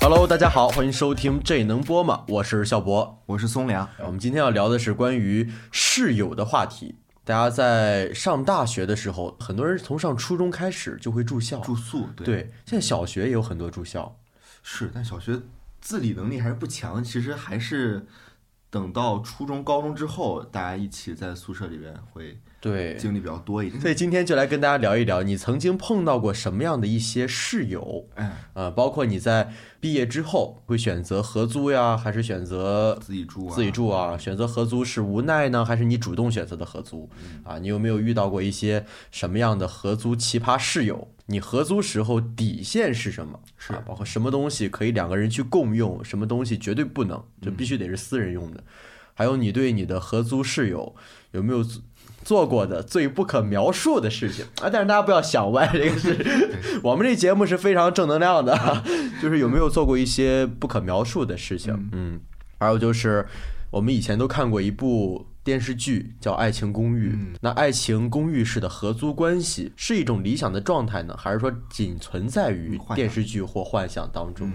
Hello，大家好，欢迎收听这能播吗？我是笑博，我是松良。我们今天要聊的是关于室友的话题。大家在上大学的时候，很多人从上初中开始就会住校住宿，对，现在小学也有很多住校，是，但小学自理能力还是不强，其实还是等到初中、高中之后，大家一起在宿舍里边会。对，经历比较多一点，所以今天就来跟大家聊一聊，你曾经碰到过什么样的一些室友？哎，呃，包括你在毕业之后会选择合租呀，还是选择自己住？自己住啊？选择合租是无奈呢，还是你主动选择的合租？啊，你有没有遇到过一些什么样的合租奇葩室友？你合租时候底线是什么？是包括什么东西可以两个人去共用，什么东西绝对不能，就必须得是私人用的。还有你对你的合租室友有没有？做过的最不可描述的事情啊！但是大家不要想歪，这个是 我们这节目是非常正能量的，就是有没有做过一些不可描述的事情？嗯，还有就是我们以前都看过一部电视剧叫《爱情公寓》，那爱情公寓式的合租关系是一种理想的状态呢，还是说仅存在于电视剧或幻想当中？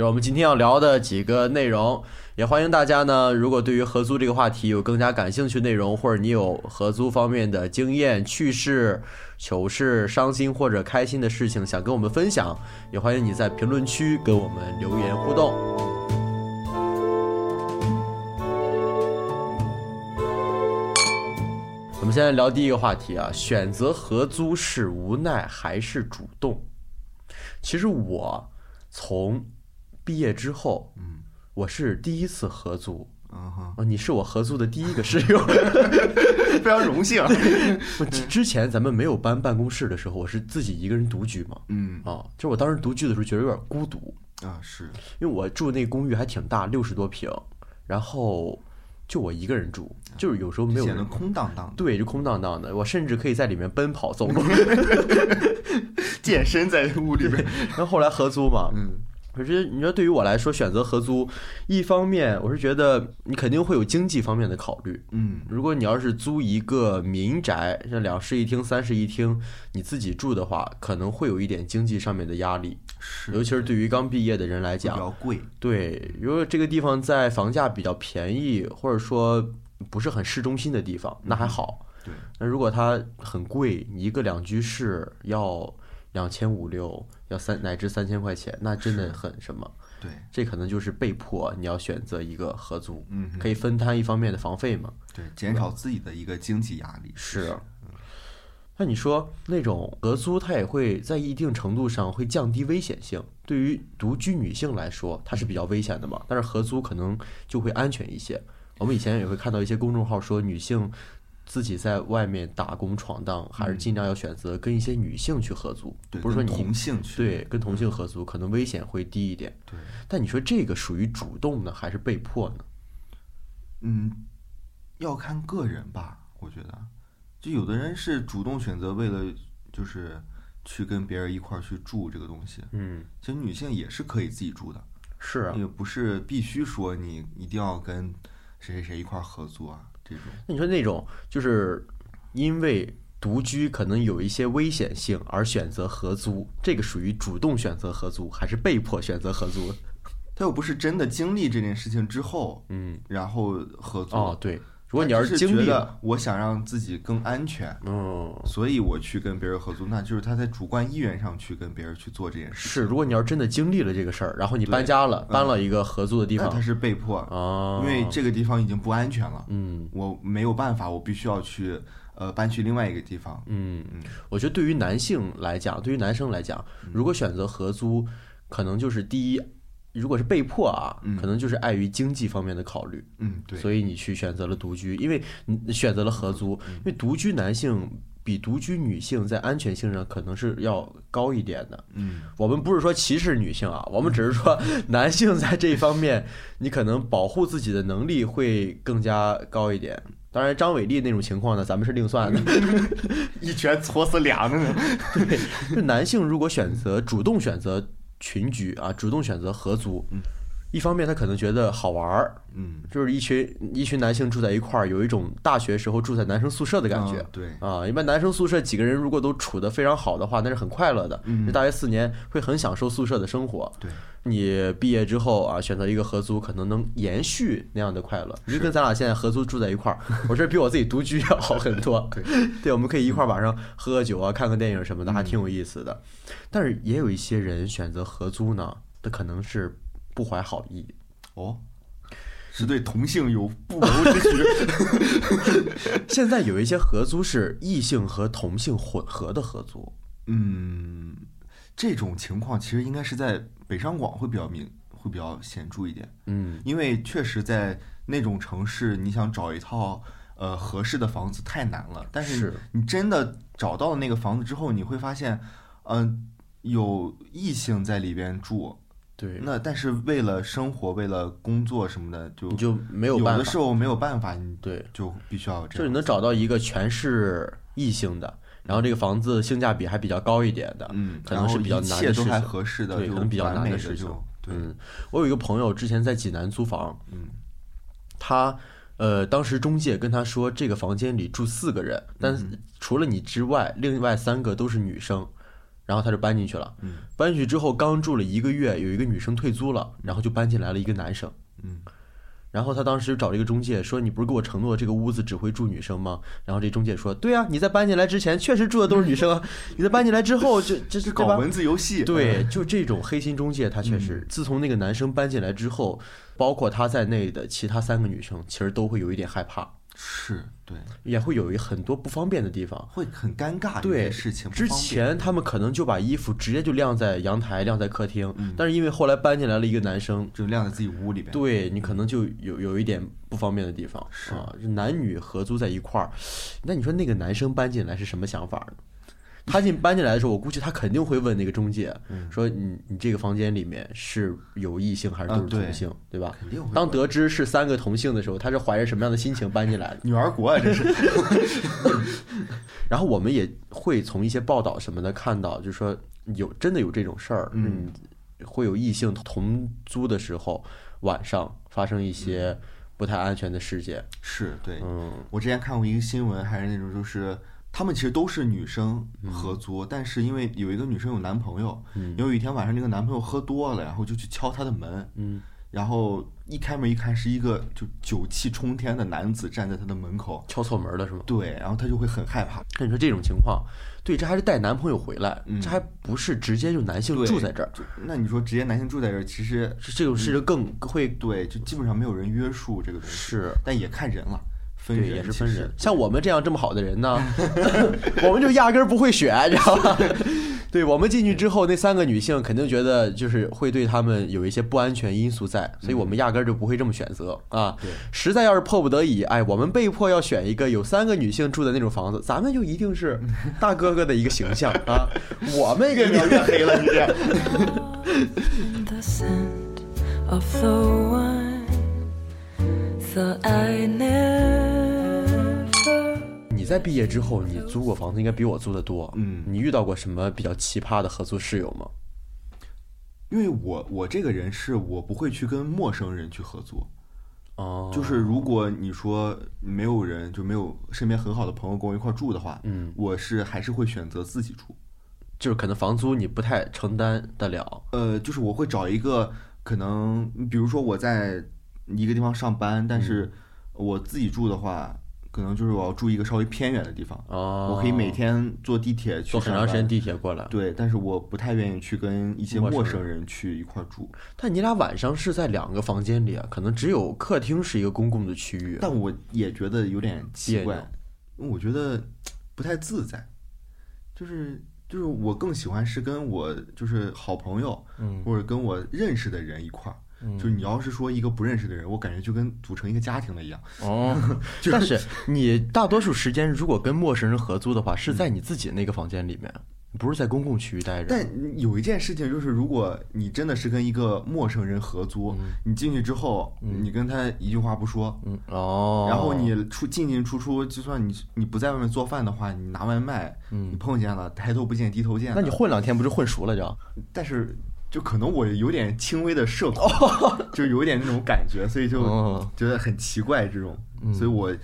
是我们今天要聊的几个内容，也欢迎大家呢。如果对于合租这个话题有更加感兴趣内容，或者你有合租方面的经验、趣事、糗事、伤心或者开心的事情想跟我们分享，也欢迎你在评论区跟我们留言互动。我们现在聊第一个话题啊，选择合租是无奈还是主动？其实我从毕业之后，嗯，我是第一次合租，嗯哼，哦，你是我合租的第一个室友，非常荣幸。我之前咱们没有搬办公室的时候，我是自己一个人独居嘛，嗯，啊，就是我当时独居的时候觉得有点孤独。啊，是。因为我住那公寓还挺大，六十多平，然后就我一个人住，就是有时候没有显得，空荡荡，对，就空荡荡的，我甚至可以在里面奔跑走路，健身在屋里面。然后后来合租嘛，嗯。可是你说对于我来说，选择合租，一方面我是觉得你肯定会有经济方面的考虑。嗯，如果你要是租一个民宅，像两室一厅、三室一厅，你自己住的话，可能会有一点经济上面的压力。是，尤其是对于刚毕业的人来讲，比较贵。对，如果这个地方在房价比较便宜，或者说不是很市中心的地方，那还好。对，那如果它很贵，你一个两居室要。两千五六要三乃至三千块钱，那真的很什么？对，这可能就是被迫你要选择一个合租，嗯，可以分摊一方面的房费嘛？对，减少自己的一个经济压力。是。那你说那种合租，它也会在一定程度上会降低危险性。对于独居女性来说，它是比较危险的嘛？但是合租可能就会安全一些。我们以前也会看到一些公众号说女性。自己在外面打工闯荡，还是尽量要选择跟一些女性去合租，不是说你同性去对跟同性合租，可能危险会低一点。对，但你说这个属于主动呢，还是被迫呢？嗯，要看个人吧。我觉得，就有的人是主动选择，为了就是去跟别人一块儿去住这个东西。嗯，其实女性也是可以自己住的，是啊，也不是必须说你一定要跟谁谁谁一块儿合租啊。那你说那种就是因为独居可能有一些危险性而选择合租，这个属于主动选择合租还是被迫选择合租？他又不是真的经历这件事情之后，嗯，然后合租哦，对。如果你要是经历了，我想让自己更安全，嗯，所以我去跟别人合租，那就是他在主观意愿上去跟别人去做这件事。是，如果你要是真的经历了这个事儿，然后你搬家了，搬了一个合租的地方，他是被迫啊，因为这个地方已经不安全了，嗯，我没有办法，我必须要去呃搬去另外一个地方，嗯嗯，我觉得对于男性来讲，对于男生来讲，如果选择合租，可能就是第一。如果是被迫啊，可能就是碍于经济方面的考虑，嗯，对，所以你去选择了独居，因为你选择了合租，因为独居男性比独居女性在安全性上可能是要高一点的，嗯，我们不是说歧视女性啊，我们只是说 男性在这一方面，你可能保护自己的能力会更加高一点。当然，张伟丽那种情况呢，咱们是另算的，一拳戳死俩呢。对，就男性如果选择主动选择。群居啊，主动选择合租，一方面他可能觉得好玩儿，嗯，就是一群一群男性住在一块儿，有一种大学时候住在男生宿舍的感觉啊。对，啊，一般男生宿舍几个人如果都处得非常好的话，那是很快乐的。嗯这大学四年会很享受宿舍的生活。对，你毕业之后啊，选择一个合租，可能能延续那样的快乐。就跟咱俩现在合租住在一块儿，我这比我自己独居要好很多。对，对，我们可以一块儿晚上喝喝酒啊，看看电影什么的，还挺嗯有意思的。但是也有一些人选择合租呢，他可能是不怀好意。哦，是对同性有不谋之举。现在有一些合租是异性和同性混合的合租。嗯，这种情况其实应该是在北上广会比较明，会比较显著一点，嗯，因为确实在那种城市，你想找一套呃合适的房子太难了。但是是你真的找到了那个房子之后，你会发现，嗯、有异性在里边住，对，那但是为了生活，为了工作什么的，就你就没有有办法。的时候没有办法，你对，就必须要这样。就是你能找到一个全是异性的，然后这个房子性价比还比较高一点的，嗯，可能是比较难然后一切都还的事情。合适的，对，就可能比较完美的难事情就。对，嗯，我有一个朋友之前在济南租房，嗯他呃当时中介跟他说这个房间里住四个人，但是除了你之外，另外三个都是女生。然后他就搬进去了，嗯。搬进去之后刚住了一个月，有一个女生退租了，然后就搬进来了一个男生。嗯。然后他当时找了一个中介说：“你不是给我承诺这个屋子只会住女生吗？”然后这中介说：“对啊，你在搬进来之前确实住的都是女生啊，你在搬进来之后就这 是搞文字游戏，对，就这种黑心中介，他确嗯。实自从那个男生搬进来之后，包括他在内的其他三个女生，其实都会有一点害怕，是对，也会有一很多不方便的地方。会很尴尬的一对事情。之前他们可能就把衣服直接就晾在阳台、晾在客厅，嗯但是因为后来搬进来了一个男生，就晾在自己屋里边，对你可能就有有一点不方便的地方是啊。男女合租在一块儿，那你说那个男生搬进来是什么想法呢？他进搬进来的时候，我估计他肯定会问那个中介，嗯。说你你这个房间里面是有异性还是都是同性，对吧？肯定会当得知是三个同性的时候，他是怀着什么样的心情搬进来的？女儿国啊，这是。然后我们也会从一些报道什么的看到，就是说有真的有这种事儿，嗯。嗯，会有异性同租的时候晚上发生一些不太安全的事件，是对。嗯。我之前看过一个新闻，还是那种就是他们其实都是女生合租，但是因为有一个女生有男朋友，嗯。有一天晚上那个男朋友喝多了，然后就去敲她的门，嗯，然后一开门一看是一个就酒气冲天的男子站在她的门口，敲错门了是吗？对，然后她就会很害怕，那你说这种情况，对，这还是带男朋友回来，嗯。这还不是直接就男性住在这儿，那你说直接男性住在这儿，其实这这种事情更会对，就基本上没有人约束这个东西，是。但也看人了，分对，人也是分人。像我们这样这么好的人呢，我们就压根儿不会选，你知道吧？对我们进去之后，那三个女性肯定觉得就是会对他们有一些不安全因素在，所以我们压根儿就不会这么选择啊。对实在要是迫不得已，哎，我们被迫要选一个有三个女性住的那种房子，咱们就一定是大哥哥的一个形象啊。我们越描越黑了，你这 你在毕业之后，你租过房子应该比我租的多，嗯。你遇到过什么比较奇葩的合租室友吗？因为我我这个人是我不会去跟陌生人去合租，哦，就是如果你说没有人就没有身边很好的朋友跟我一块住的话，嗯，我是还是会选择自己住。就是可能房租你不太承担得了，呃，就是我会找一个可能，比如说我在一个地方上班，但嗯是我自己住的话，可能就是我要住一个稍微偏远的地方，哦，我可以每天坐地铁去坐很长时间地铁过来。对，但是我不太愿意去跟一些陌生人去一块住，但你俩晚上是在两个房间里啊，可能只有客厅是一个公共的区域。但我也觉得有点奇怪，我觉得不太自在，就是就是我更喜欢是跟我就是好朋友，嗯或者跟我认识的人一块儿。就是你要是说一个不认识的人，我感觉就跟组成一个家庭了一样。哦，但是你大多数时间如果跟陌生人合租的话，是在你自己那个房间里面，不是在公共区域待着。但有一件事情就是，如果你真的是跟一个陌生人合租，你进去之后，你跟他一句话不说，嗯哦，然后你出进进出出，就算你你不在外面做饭的话，你拿外卖，你碰见了抬头不见低头见。那你混两天不是混熟了就？但是就可能我有点轻微的社恐，就有点那种感觉，所以就哦觉得很奇怪这种，嗯所以我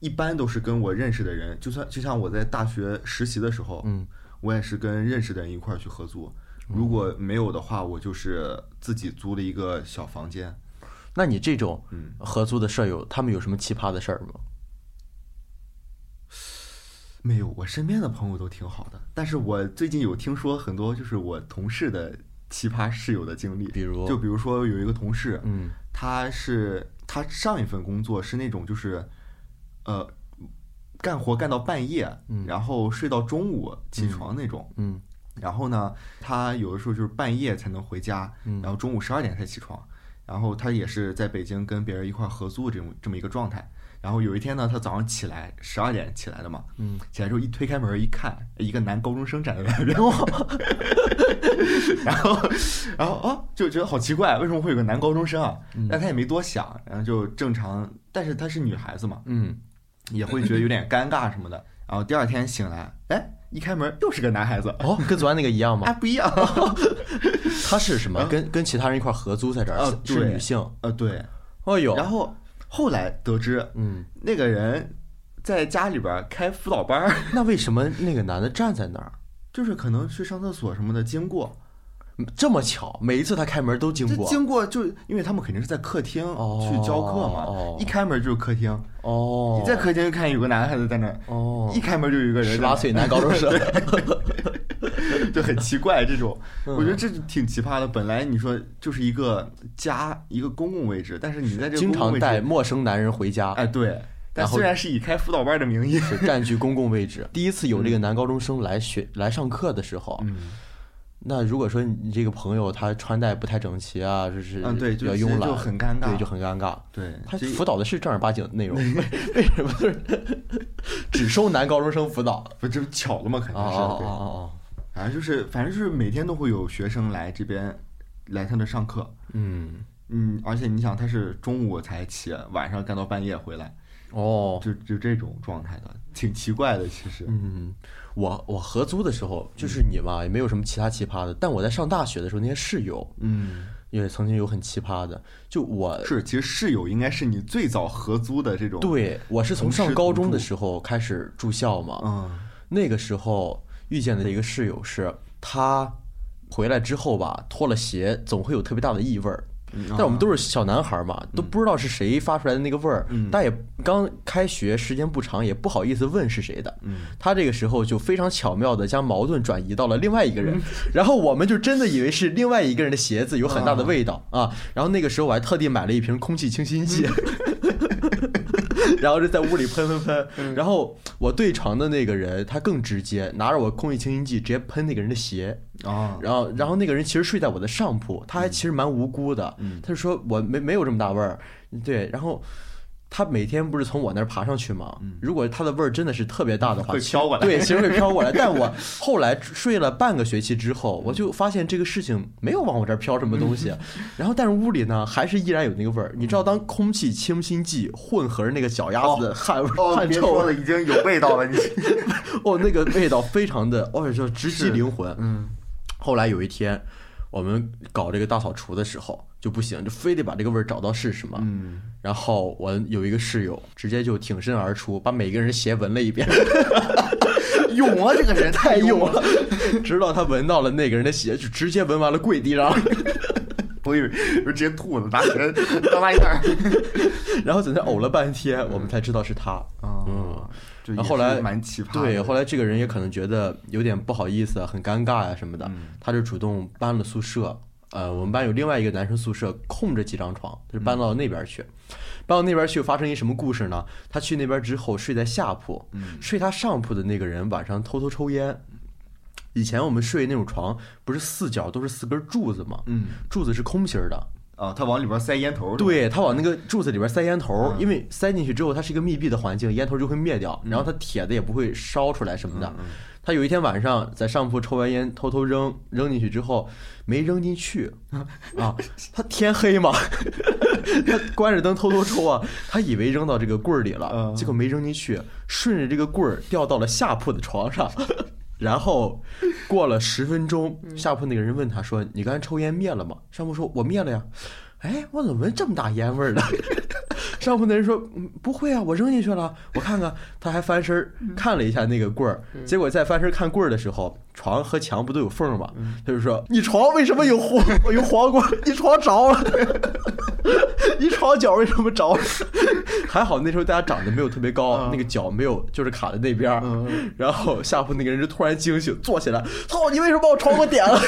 一般都是跟我认识的人，就算就像我在大学实习的时候，嗯我也是跟认识的人一块儿去合租。如果没有的话，我就是自己租了一个小房间。那你这种嗯合租的舍友，他们有什么奇葩的事儿吗？没有，我身边的朋友都挺好的，但是我最近有听说很多就是我同事的奇葩室友的经历，比如？就比如说有一个同事，嗯。他是他上一份工作是那种就是，呃，干活干到半夜，嗯。然后睡到中午起床那种。嗯。然后呢，他有的时候就是半夜才能回家，嗯。然后中午十二点才起床。然后他也是在北京跟别人一块儿合租这种这么一个状态。然后有一天呢，他早上起来十二点起来的嘛，嗯，起来之后一推开门一看，一个男高中生站在外边，然后，然后啊，就觉得好奇怪，为什么会有个男高中生啊？嗯但他也没多想，然后就正常，但是她是女孩子嘛，嗯，也会觉得有点尴尬什么的。然后第二天醒来，哎，一开门又是个男孩子，哦，跟昨天那个一样哎，吗？不一样，他是什么？跟跟其他人一块儿合租在这儿，啊是女性。呃，对。哦呦，然后后来得知，嗯，那个人在家里边开辅导班儿，那为什么那个男的站在那儿？就是可能去上厕所什么的经过，这么巧，每一次他开门都经过。经过就因为他们肯定是在客厅哦去教课嘛，哦。一开门就是客厅，哦，你在客厅就看有个男孩子在那儿，哦。一，开门就有一个人十八岁男高中生。就很奇怪这种，嗯我觉得这挺奇葩的。本来你说就是一个家一个公共位置，但是你在这个经常带陌生男人回家，哎对，但虽然是以开辅导班的名义，是 占据公共位置。第一次有这个男高中生来学来上课的时候，嗯那如果说你这个朋友他穿戴不太整齐啊，就是嗯对比较慵懒，就很尴尬对，就很尴尬。对，他辅导的是正儿八经的内容，为为什么就是只收男高中生辅导？不这不巧了吗？肯定是哦哦对。哦反正就是，反正就是每天都会有学生来这边来他那上课，嗯嗯，而且你想他是中午才起，晚上干到半夜回来，哦，就就这种状态的，挺奇怪的。其实，嗯，我我合租的时候就是你嘛，也没有什么其他奇葩的。但我在上大学的时候，那些室友嗯，也曾经有很奇葩的。就我是，其实室友应该是你最早合租的这种，，对我是从上高中的时候开始住校嘛，嗯那个时候遇见的一个室友是他回来之后吧，脱了鞋总会有特别大的异味儿。嗯但我们都是小男孩嘛，都不知道是谁发出来的那个味儿，嗯。但也刚开学时间不长，也不好意思问是谁的。嗯。他这个时候就非常巧妙的将矛盾转移到了另外一个人，然后我们就真的以为是另外一个人的鞋子有很大的味道啊。然后那个时候我还特地买了一瓶空气清新剂，然后就在屋里喷喷喷。然后我对床的那个人他更直接，拿着我空气清新剂直接喷那个人的鞋。啊，然后，然后那个人其实睡在我的上铺，他还其实蛮无辜的，嗯他就说我没没有这么大味儿，对，然后。他每天不是从我那儿爬上去吗？如果他的味儿真的是特别大的话，会飘过来对，其实会飘过来。但我后来睡了半个学期之后，我就发现这个事情没有往我这儿飘什么东西。然后，但是屋里呢，还是依然有那个味儿。你知道，当空气清新剂混合着那个脚丫子的汗味汗臭别说了，已经有味道了，你，哦，那个味道非常的，哦，就直击灵魂。嗯后来有一天，我们搞这个大扫除的时候就不行，就非得把这个味儿找到是什么。嗯，然后我有一个室友直接就挺身而出，把每个人鞋闻了一遍，勇啊，这个人太勇勇了，直到他闻到了那个人的鞋，就直接闻完了跪地上，我以为直接吐了，拿起来当拉一下。然后在那呕了半天，我们才知道是他。嗯，然后后来蛮奇葩。对，后来这个人也可能觉得有点不好意思，很尴尬呀、什么的，嗯他就主动搬了宿舍。呃，我们班有另外一个男生宿舍空着几张床，他就搬到那边去。搬到那边去发生一什么故事呢？他去那边之后睡在下铺，嗯睡他上铺的那个人晚上偷偷抽烟。以前我们睡那种床不是四角都是四根柱子吗？嗯柱子是空心儿的，啊，他往里边塞烟头。对他往那个柱子里边塞烟头，嗯因为塞进去之后它是一个密闭的环境，烟头就会灭掉，然后它铁的也不会烧出来什么的。嗯他有一天晚上在上铺抽完烟，偷偷扔扔进去之后没扔进去啊，他天黑嘛，他关着灯偷偷抽啊，他以为扔到这个柜儿里了，嗯结果没扔进去，顺着这个柜儿掉到了下铺的床上。然后过了十分钟，下铺那个人问他说：“你刚才抽烟灭了吗？”上铺说：“我灭了呀。”哎，我怎么闻这么大烟味儿呢？上铺那人说：“嗯，不会啊，我扔进去了，我看看。”他还翻身看了一下那个棍儿，结果在翻身看棍儿的时候，床和墙不都有缝儿吗？他就说：“你床为什么有黄 有黄瓜？你床着了，你床脚为什么着了？” 还好那时候大家长得没有特别高，那个脚没有就是卡在那边儿。然后下铺那个人就突然惊醒，坐起来，操！你为什么把我床给我点了？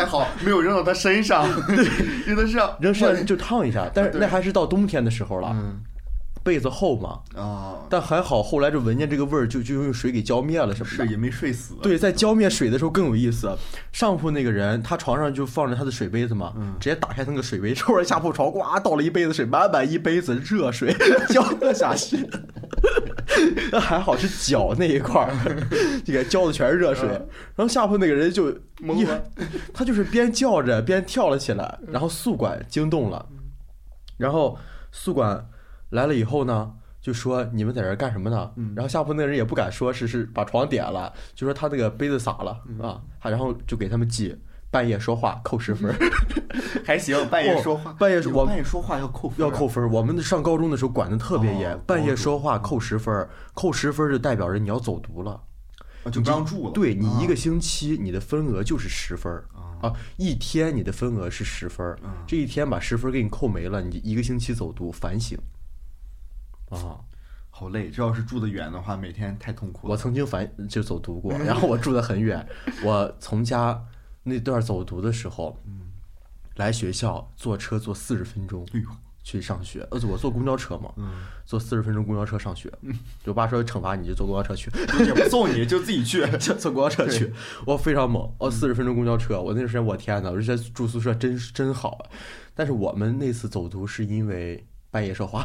还好没有扔到他身上，对，扔到身上，扔身上就烫一下，但是那还是到冬天的时候了，嗯被子厚嘛。啊，但还好后来就闻见这个味儿，就就用水给浇灭了什么的。是也没睡死，对，在浇灭水的时候更有意思。上铺那个人，他床上就放着他的水杯子嘛，直接打开那个水杯，抽着下铺床，呱倒了一杯子水，满满一杯子热水 浇了下去。那还好是脚那一块儿，这个浇的全是热水。然后下铺那个人就懵了，他就是边叫着边跳了起来，然后宿管惊动了，然后宿管来了以后呢，就说你们在这儿干什么呢？然后下铺那个人也不敢说是是把床点了，就说他那个杯子洒了啊，然后就给他们记半夜说话扣十分儿，还行，半夜说话，哦半夜我半夜说话要扣分啊，要扣分儿。我们上高中的时候管的特别严，哦半夜说话扣十分儿，扣十分儿就代表着你要走读了。啊就不让住了，对你一个啊星期你的分额就是十分儿啊，一天你的分额是十分儿，这一天把十分儿给你扣没了，你一个星期走读反省。啊，好累，这要是住得远的话，每天太痛苦了。我曾经反就走读过，然后我住得很远，我从家那段走读的时候，来学校坐车坐四十分钟去上学，呃，我坐公交车嘛，嗯坐四十分钟公交车上学，就我爸说惩罚你就坐公交车去，也不送你，就自己去。就坐公交车去，我非常猛，哦，四十分钟公交车，我那段时间我天呐，我就觉得住宿舍真真好啊。但是我们那次走读是因为半夜说话，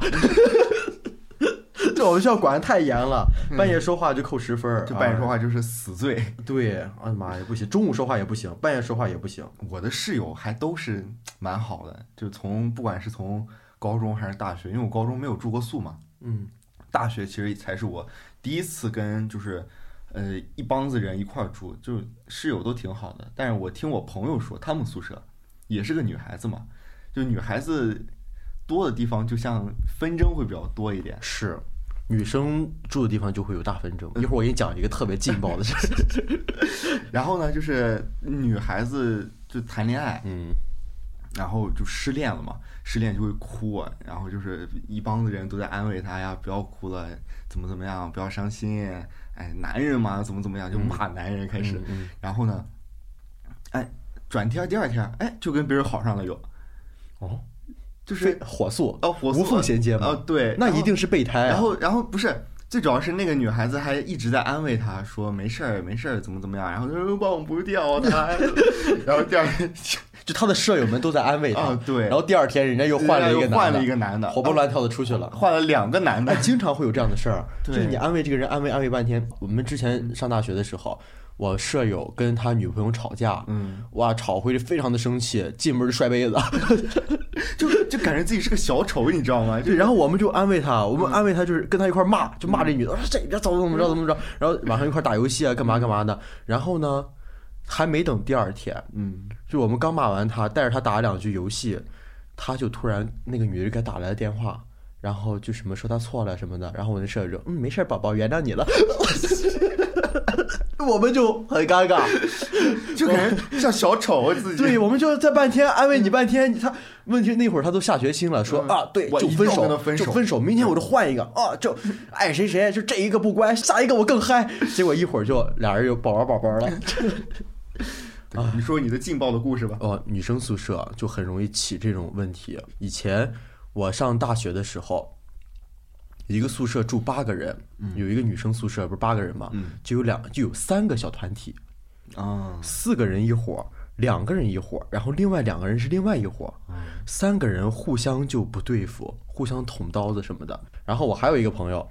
这我们学校管的太严了，半夜说话就扣十分儿，就半夜说啊话就是死罪。对，哎呀妈呀，不行，中午说话也不行，半夜说话也不行。我的室友还都是蛮好的，就从不管是从高中还是大学，因为我高中没有住过宿嘛，嗯大学其实才是我第一次跟就是呃一帮子人一块儿住，就室友都挺好的。但是我听我朋友说，他们宿舍也是个女孩子嘛，就女孩子多的地方，就像纷争会比较多一点。是，女生住的地方就会有大纷争。一会儿我给你讲一个特别劲爆的事。然后呢，就是女孩子就谈恋爱，嗯，然后就失恋了嘛，失恋就会哭啊，然后就是一帮子人都在安慰她呀，不要哭了，怎么怎么样，不要伤心，哎，男人嘛，怎么怎么样，就骂男人开始，嗯。然后呢，哎，转天第二天，哎，就跟别人好上了又，哦，就是火速哦，火速无缝衔接嘛。哦，对，那一定是备胎啊。然后，然后不是，最主要是那个女孩子还一直在安慰他说没事儿，没事儿，怎么怎么样，然后他说忘不掉他，然后第二天就 他的舍友们都在安慰他。啊对然后第二天人家又换了一个男的，换了一个男的，活蹦乱跳的出去了。换了两个男的哎，，经常会有这样的事儿，就是你安慰这个人，安慰安慰半天。我们之前上大学的时候，我舍友跟他女朋友吵架，嗯，哇，吵回去非常的生气，进门就摔杯子。就就感觉自己是个小丑，你知道吗？对，然后我们就安慰他，我们安慰他就是跟他一块骂，就骂这女的，说这这怎么怎么着怎么着，然后晚上一块打游戏啊，干嘛干嘛的。然后呢，还没等第二天，嗯，就我们刚骂完他，带着他打了两局游戏，他就突然那个女的给他打来了电话，然后就什么说他错了什么的，然后我那舍友说，嗯，没事儿，宝宝，原谅你了。我们就很尴尬，就感觉像小丑自己。对，我们就在半天安慰你半天，他问题那会儿他都下决心了，说嗯啊，对，就分手，就分手，明天我就换一个啊，就爱谁谁，就这一个不乖，下一个我更嗨，结果一会儿就俩人又宝宝宝宝了。对你说你的劲爆的故事吧。哦，女生宿舍就很容易起这种问题。以前我上大学的时候，一个宿舍住八个人，有一个女生宿舍不是八个人嘛，嗯。就有两就有三个小团体，啊，四个人一伙儿，两个人一伙儿，然后另外两个人是另外一伙儿，三个人互相就不对付，互相捅刀子什么的。然后我还有一个朋友，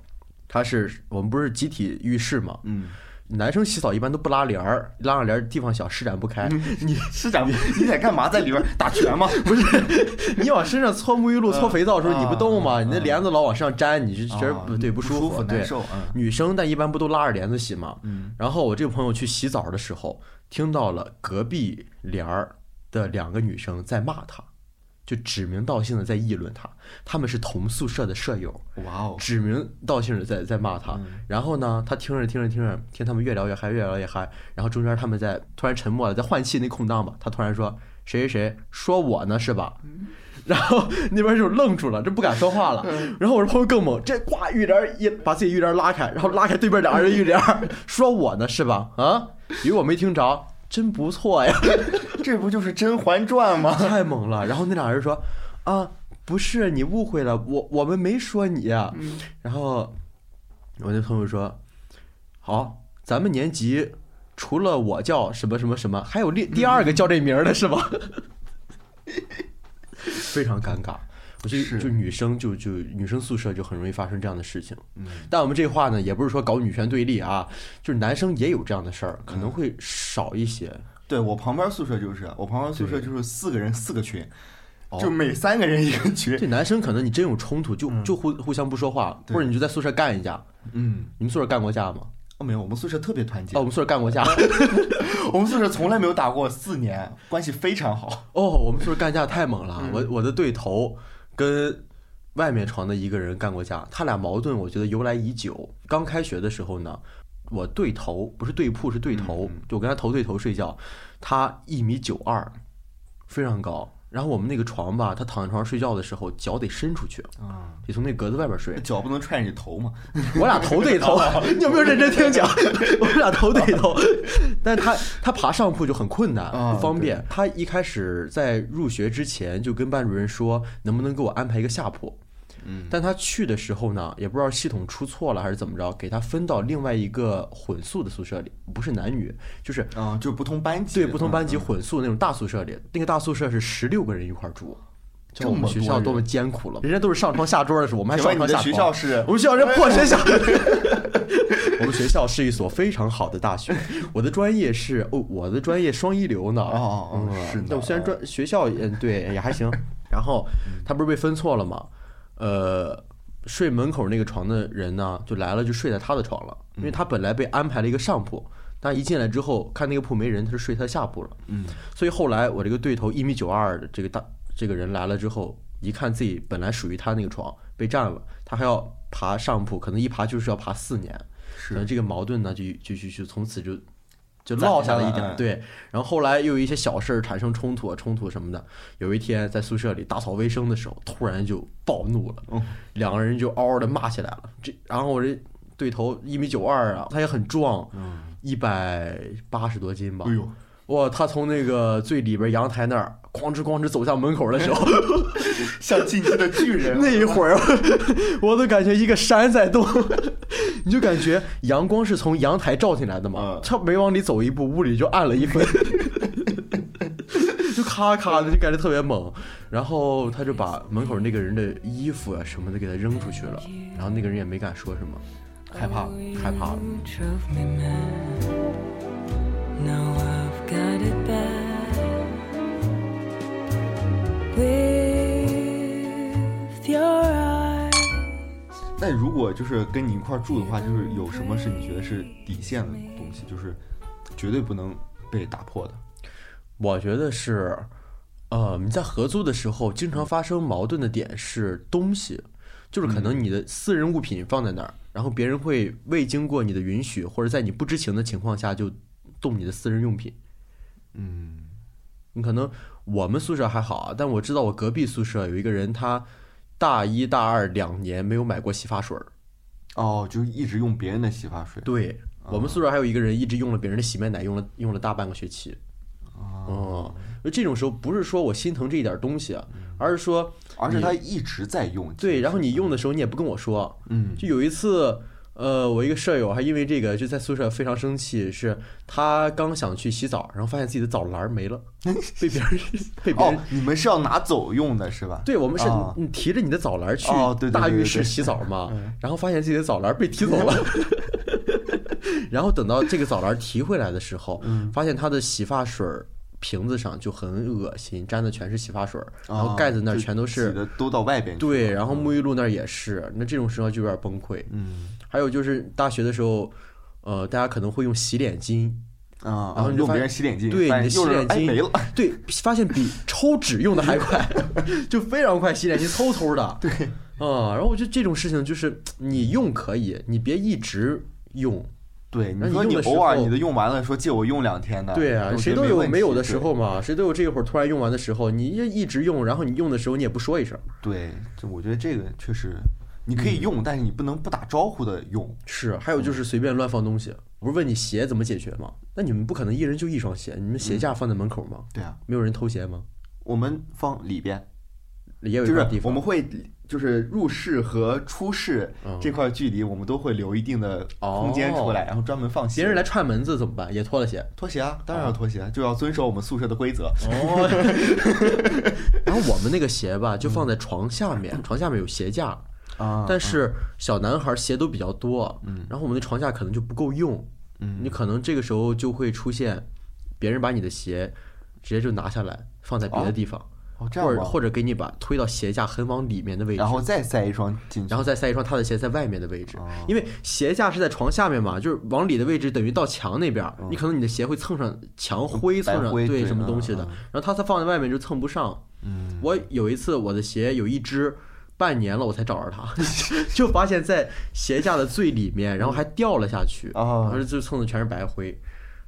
他是我们不是集体浴室嘛，嗯男生洗澡一般都不拉帘儿，拉上帘儿地方小，施展不开。你是长你在干嘛？在里边打拳吗？不是，你往身上搓沐浴露、搓肥皂的时候，嗯你不动吗？啊你那帘子老往上粘，你就觉得啊不对不舒服。对女生但一般不都拉着帘子洗吗？嗯然后我这个朋友去洗澡的时候，听到了隔壁帘儿的两个女生在骂他，就指名道姓的在议论他，他们是同宿舍的舍友，哇哦，指名道姓的在在骂他。嗯然后呢，他听着听着听着，听他们越聊越嗨，越聊越嗨。然后中间他们在突然沉默了，在换气那空档吧，他突然说谁谁谁说我呢是吧？然后那边就愣住了，这不敢说话了。然后我这朋友更猛，这挂浴帘一把自己浴帘拉开，然后拉开对面两个人浴帘，说我呢是吧？啊，以为我没听着，真不错呀，这不就是《甄嬛传》吗？太猛了。然后那俩人说啊，不是你误会了，我我们没说你呀。然后我那朋友说，好，咱们年级除了我叫什么什么什么，还有另第二个叫这名儿的是吧？非常尴尬。我觉得就女生就就女生宿舍就很容易发生这样的事情。嗯但我们这话呢，也不是说搞女权对立啊，就是男生也有这样的事儿，可能会少一些。对我旁边宿舍就是，我旁边宿舍就是四个人四个群，哦就每三个人一个群。这男生可能你真有冲突，就就互互相不说话，或者你就在宿舍干一架。嗯，你们宿舍干过架吗？哦，没有，我们宿舍特别团结哦，我，们宿舍干过架。我们宿舍从来没有打过，四年关系非常好。哦，我们宿舍干架太猛了，嗯我我的对头跟外面床的一个人干过架，他俩矛盾我觉得由来已久。刚开学的时候呢，我对头不是对铺是对头，就我跟他头对头睡觉，他一米九二，非常高。然后我们那个床吧，他躺在床上睡觉的时候，脚得伸出去，啊，得从那格子外边睡。脚不能踹你头嘛？我俩头对头，你有没有认真听讲？我们俩头对头，但是他他爬上铺就很困难，啊不方便。他一开始在入学之前就跟班主任说，能不能给我安排一个下铺？嗯，但他去的时候呢，也不知道系统出错了还是怎么着，给他分到另外一个混宿的宿舍里，不是男女，就是啊，就不同班级，对不同班级嗯混宿那种大宿舍里。那个大宿舍是十六个人一块儿住，这我们学校多么艰苦了，人家都是上床下桌的时候，我们还上床下床。校是我们学校是破学校。我们学校是一所非常好的大学，我的专业是哦，我的专业双一流呢。哦哦哦嗯是的那我虽然专学校嗯对也还行，然后他不是被分错了吗？呃，睡门口那个床的人呢，就来了，就睡在他的床了，因为他本来被安排了一个上铺，但一进来之后看那个铺没人，他就睡他下铺了。嗯。所以后来我这个对头一米九二的这个大这个人来了之后，一看自己本来属于他那个床被占了，他还要爬上铺，可能一爬就是要爬四年，可能是这个矛盾呢就就就就从此就就落下了一点儿，对。然后后来又有一些小事儿产生冲突啊，冲突什么的。有一天在宿舍里打扫卫生的时候，突然就暴怒了，哦两个人就嗷嗷的骂起来了。这然后我这对头一米九二啊，他也很壮，嗯，一百八十多斤吧哎。呦，哇，他从那个最里边阳台那儿哐哧哐哧走向门口的时候，像进击的巨人那一会儿，我都感觉一个山在动，你就感觉阳光是从阳台照进来的嘛嗯，他没往里走一步，屋里就暗了一分，就咔咔的，就感觉特别猛。然后他就把门口那个人的衣服啊什么的给他扔出去了，然后那个人也没敢说什么，害怕了，害怕了。With your eyes. 那如果就是跟你一块儿住的话，就是有什么是你觉得是底线的东西，就是绝对不能被打破的？我觉得是，呃，你在合租的时候经常发生矛盾的点是东西，就是可能你的私人物品放在那儿，然后别人会未经过你的允许，或者在你不知情的情况下就动你的私人用品。嗯，你可能我们宿舍还好啊，但我知道我隔壁宿舍有一个人，他大一大二两年没有买过洗发水儿。哦，就一直用别人的洗发水。对我们宿舍还有一个人一直用了别人的洗面奶，用了用了大半个学期。哦，哦，就这种时候不是说我心疼这一点东西啊，而是说而且他一直在用。对，然后你用的时候你也不跟我说。嗯，就有一次，呃，我一个舍友还因为这个就在宿舍非常生气，是他刚想去洗澡，然后发现自己的澡篮儿没了，被别人 被别人哦，你们是要拿走用的是吧？对我们是啊。你提着你的澡篮儿去大浴室洗澡嘛嗯，然后发现自己的澡篮儿被提走了。然后等到这个澡篮提回来的时候，嗯。发现他的洗发水儿瓶子上就很恶心，沾的全是洗发水儿，然后啊盖子那儿全都是都到外边对，然后沐浴露那儿也是，那这种时候就有点崩溃。嗯还有就是大学的时候，呃，大家可能会用洗脸巾，啊，然后你用别人洗脸巾，对你的洗脸巾哎没了，对，发现比抽纸用的还快，就非常快，洗脸巾偷偷的。对，啊，然后我觉得这种事情就是你用可以，你别一直用。对，你你说你偶尔你的用完了，说借我用两天的，对啊，谁都有没有的时候嘛，谁都有这一会儿突然用完的时候，你一一直用，然后你用的时候你也不说一声。对，就我觉得这个确实，你嗯可以用，但是你不能不打招呼的用。是，还有就是随便乱放东西。我不是问你鞋怎么解决吗？那你们不可能一人就一双鞋，你们鞋架放在门口吗？对啊，没有人偷鞋吗？我们放里边，也有地方。我们会就是入室和出室嗯这块距离，我们都会留一定的空间出来，然后专门放鞋。别人来串门子怎么办？也脱了鞋。脱鞋啊，当然要脱鞋，就要遵守我们宿舍的规则。哦。然后我们那个鞋吧，就放在床下面，床下面有鞋架，啊但是小男孩鞋都比较多，嗯。然后我们的床架可能就不够用，嗯。你可能这个时候就会出现，别人把你的鞋直接就拿下来放在别的地方，哦这样？或者或者给你把推到鞋架很往里面的位置，然后再塞一双进去，然后再塞一双他的鞋在外面的位置。哦，因为鞋架是在床下面嘛，就是往里的位置等于到墙那边你可能你的鞋会蹭上墙灰，蹭上对对什么东西的。然后他它放在外面就蹭不上。嗯。我有一次我的鞋有一只。半年了，我才找着它，就发现在鞋架的最里面，然后还掉了下去，啊然后就蹭的全是白灰。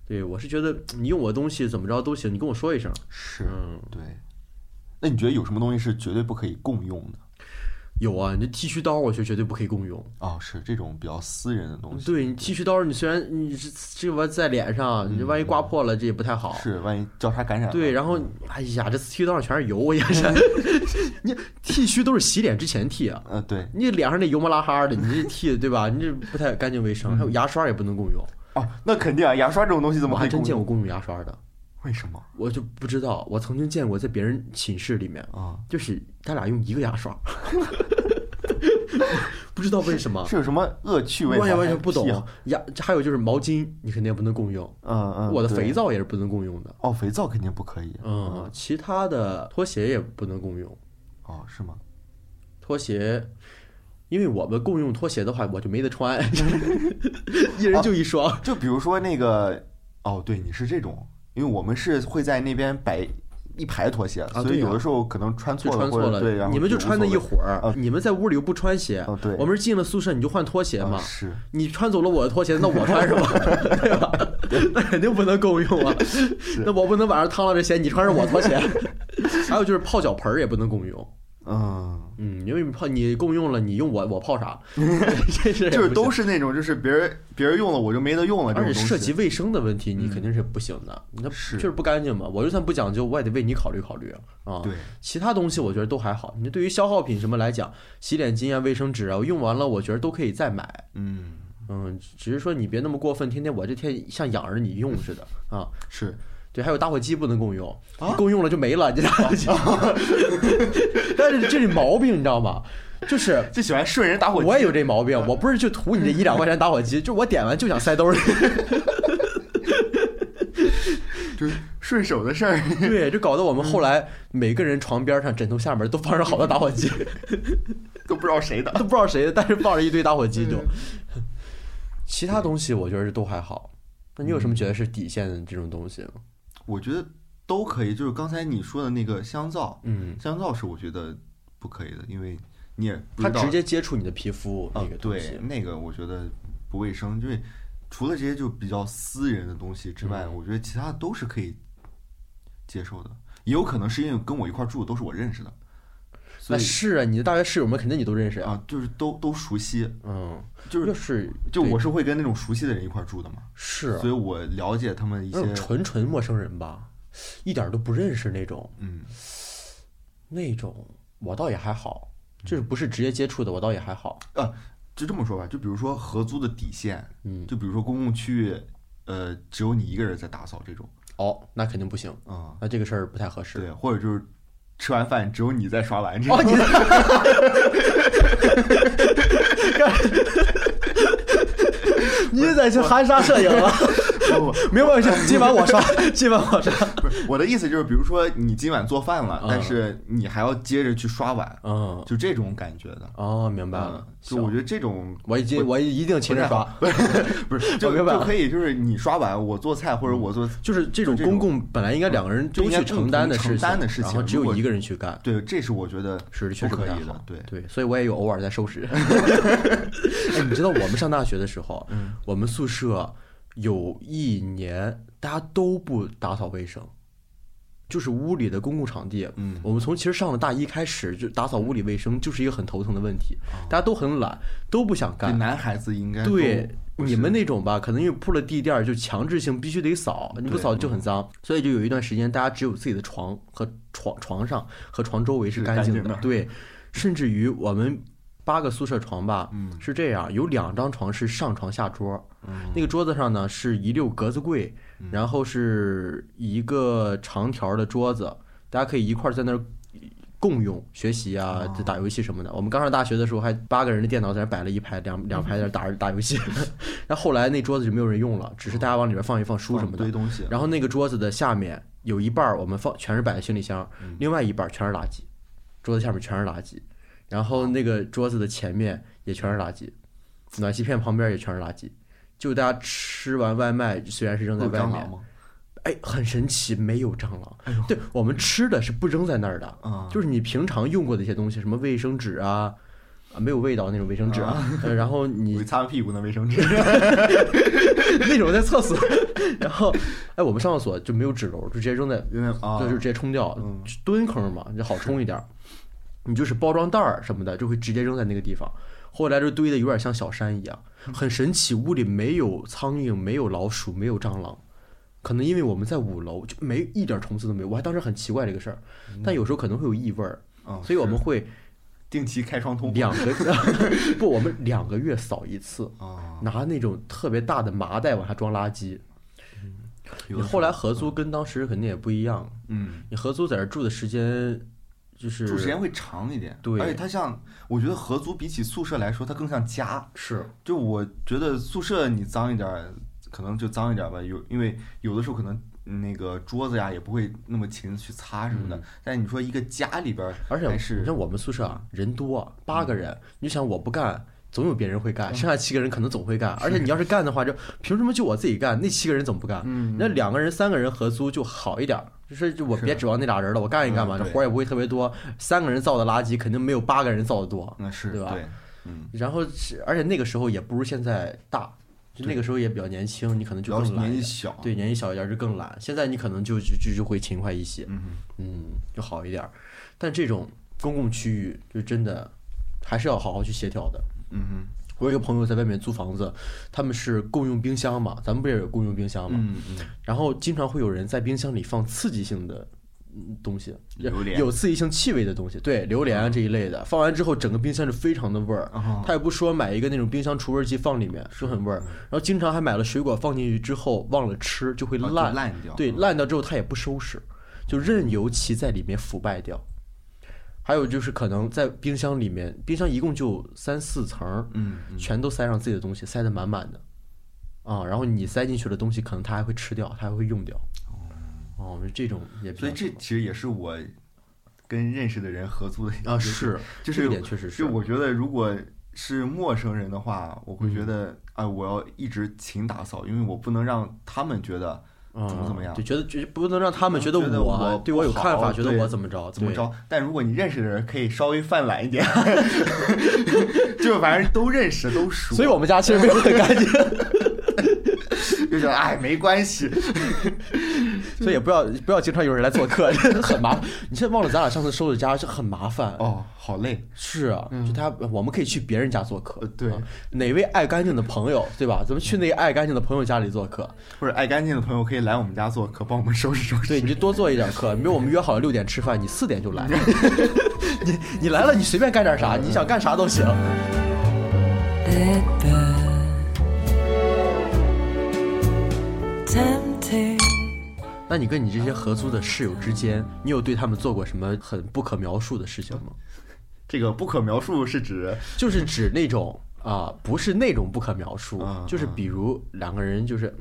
对我是觉得你用我东西怎么着都行，你跟我说一声。是嗯，对。那你觉得有什么东西是绝对不可以共用的？有啊，你这剃须刀我觉得绝对不可以共用。哦，是这种比较私人的东西。对你剃须刀，你虽然你这这玩意在脸上，你这万一刮破了，这也不太好。嗯是，万一交叉感染。对，然后哎呀，这剃须刀上全是油，我也是。你剃须都是洗脸之前剃啊，嗯，对，你脸上那油麻拉哈的，你这剃的对吧？你这不太干净卫生。还有牙刷也不能共用，哦，那肯定啊，牙刷这种东西怎么我还？真见过共用牙刷的，为什么我就不知道。我曾经见过在别人寝室里面，啊？就是他俩用一个牙刷，不知道为什么。是有什么恶趣味吗？完全完全不懂。牙，还有就是毛巾，你肯定不能共用。嗯嗯，我的肥皂也是不能共用的。哦，肥皂肯定不可以。嗯，其他的拖鞋也不能共用。哦，是吗？拖鞋，因为我们共用拖鞋的话，我就没得穿，一人就一双。就比如说那个，哦，对，你是这种，因为我们是会在那边摆一排拖鞋，所以有的时候可能穿错了，穿错了，或者对，你们就穿那一会儿啊，你们在屋里又不穿鞋，哦对我们是进了宿舍你就换拖鞋嘛，是你穿走了我的拖鞋，那我穿什么？对吧？那肯定不能共用啊，那我不能晚上趟了这鞋，你穿上我拖鞋。还有就是泡脚盆儿也不能共用，嗯，嗯，因为你泡你共用了，你用我我泡啥？这是就是都是。那种，就是别人别人用了我就没得用了而且。涉及卫生的问题，你肯定是不行的。你那是就是不干净嘛。我就算不讲究，我也得为你考虑考虑啊。啊，对，其他东西我觉得都还好。你对于消耗品什么来讲，洗脸巾啊、卫生纸啊，我用完了，我觉得都可以再买。嗯，嗯，只是说你别那么过分，天天我这天像养着你用似的 啊。是对，还有打火机不能共用，啊共用了就没了，这打火机。但是这是毛病，你知道吗？就是就喜欢顺人打火机。我也有这毛病，我不是就图你这一两块钱打火机，就我点完就想塞兜里。就是顺手的事儿。对，就搞得我们后来每个人床边上、枕头下面都放着好多打火机，都不知道谁的。都不知道谁的，但是放着一堆打火机就。其他东西我觉得都还好。那你有什么觉得是底线的这种东西吗？我觉得都可以，就是刚才你说的那个香皂，嗯，香皂是我觉得不可以的，因为你也它直接接触你的皮肤啊那个，东对西，那个我觉得不卫生，因为除了这些就比较私人的东西之嗯外，我觉得其他的都是可以接受的。也有可能是因为跟我一块住的都是我认识的，那是啊，你的大学室友们肯定你都认识呀。啊，就是都都熟悉，嗯，就是是就我是会跟那种熟悉的人一块儿住的嘛，是所以我了解他们一些，纯纯陌生人吧，一点都不认识那种，嗯，那种我倒也还好，就是不是直接接触的，我倒也还好。啊，就这么说吧，就比如说合租的底线，嗯，就比如说公共区域，呃，只有你一个人在打扫这种，哦，那肯定不行，啊、那这个事儿不太合适。对，或者就是吃完饭只有你在刷碗这种，哦，你 你在在就含沙射影了。不不没有关系，今晚我刷，今晚我刷。我的意思就是，比如说你今晚做饭了，嗯但是你还要接着去刷碗，嗯，就这种感觉的。哦，明白嗯了。，就我觉得这种我已经我一定亲自刷，不是 就就可以，就是你刷碗，我做菜，或者我做，就是这种公共本来应该两个人都去承担的事情，事情然后只有一个人去干。对，这是我觉得是，确实可以的。。对，对，所以我也有偶尔在收拾。哎，你知道我们上大学的时候，嗯我们宿舍有一年大家都不打扫卫生，就是屋里的公共场地。嗯我们从其实上了大一开始就打扫屋里卫生，就是一个很头疼的问题，哦大家都很懒，都不想干。对男孩子应该对你们那种吧，可能因为铺了地垫儿，就强制性必须得扫，你不扫就很脏，所以就有一段时间，大家只有自己的床和床床上和床周围是是干净的，干净的对，甚至于我们八个宿舍床吧，嗯是这样，有两张床是上床下桌，嗯那个桌子上呢是一溜格子柜，然后是一个长条的桌子，大家可以一块儿在那儿。共用学习啊哦，打游戏什么的。我们刚上大学的时候，还八个人的电脑在那儿摆了一排，两两排在那儿 打打游戏。然后后来那桌子就没有人用了，只是大家往里边放一放书什么的堆。东西，然后那个桌子的下面有一半儿我们放全是摆的行李箱，另外一半儿全是垃圾，桌子下面全是垃圾，然后那个桌子的前面也全是垃圾，暖气片旁边也全是垃圾。就大家吃完外卖，虽然是扔在外面，有蟑螂吗？哎，很神奇，没有蟑螂。哎对我们吃的是不扔在那儿的，啊，就是你平常用过的一些东西，什么卫生纸啊，啊没有味道那种卫生纸啊，呃 然后你擦屁股那卫生纸，那种在厕所，然后哎，我们上厕所就没有纸篓，就直接扔在，啊，就就直接冲掉嗯，蹲坑嘛，就好冲一点儿。你就是包装袋儿什么的，就会直接扔在那个地方。后来就堆的有点像小山一样，很神奇。屋里没有苍蝇，没有老鼠，没有蟑螂，可能因为我们在五楼，就没一点虫子都没有。我还当时很奇怪这个事儿，但有时候可能会有异味儿，嗯所以我们会定期开窗通风两个 不，我们两个月扫一次，啊。拿那种特别大的麻袋往下装垃圾。你后来合租跟当时肯定也不一样，嗯，你合租在这儿住的时间就是住时间会长一点，对而且它像，我觉得合租比起宿舍来说，它更像家。是就我觉得宿舍你脏一点，可能就脏一点吧，有因为有的时候可能那个桌子呀也不会那么勤去擦什么的。但你说一个家里边而且还是你像我们宿舍啊，人多，八个人，你想我不干，总有别人会干，剩下七个人可能总会干。而且你要是干的话，就凭什么就我自己干？那七个人怎么不干？嗯那两个人、三个人合租就好一点儿，就是就我别指望那俩人了，我干一干嘛，嗯对这活儿也不会特别多。三个人造的垃圾肯定没有八个人造的多，那是对吧嗯，然后，而且那个时候也不如现在大，就那个时候也比较年轻，你可能就更懒一点。年纪小，对，年纪小一点就更懒。现在你可能就就就就会勤快一些，嗯嗯，就好一点儿。但这种公共区域就真的还是要好好去协调的。嗯哼。我有一个朋友在外面租房子，他们是共用冰箱嘛，咱们不也有共用冰箱嘛？嗯嗯，然后经常会有人在冰箱里放刺激性的嗯东西，榴莲。有刺激性气味的东西，对，榴莲啊这一类的，放完之后整个冰箱就非常的味儿。啊。他也不说买一个那种冰箱除味机放里面，就很味儿。然后经常还买了水果放进去之后忘了吃，就会烂，烂掉。对，烂掉之后他也不收拾，就任由其在里面腐败掉。还有就是可能在冰箱里面，冰箱一共就三四层，嗯嗯。全都塞上自己的东西，塞得满满的，啊，然后你塞进去的东西，可能他还会吃掉，他还会用掉。哦，这种也所以这其实也是我跟认识的人合租的啊是，这一就是点确实是。就我觉得如果是陌生人的话，我会觉嗯。得啊、我要一直勤打扫，因为我不能让他们觉得嗯怎么怎么样就觉得就不能让他们觉得我我对我有看法，觉得我怎么着怎么着。但如果你认识的人可以稍微犯懒一点，就反正都认识都熟，所以我们家其实没有很干净，就觉得哎没关系，所以也不要不要经常有人来做客，很麻烦。你现在忘了咱俩上次收拾家是很麻烦。哦，好累，是啊，就他我们可以去别人家做客呃，对啊哪位爱干净的朋友，对吧？咱们去那个爱干净的朋友家里做客，或者爱干净的朋友可以来我们家做客，帮我们收拾收拾。对，你就多做一点客。比如我们约好了六点吃饭，你四点就来，你你来了，你随便干点啥，你想干啥都行。那你跟你这些合租的室友之间，你有对他们做过什么很不可描述的事情吗？这个不可描述是指就是指那种啊，不是那种不可描述，嗯就是比如两个人就是，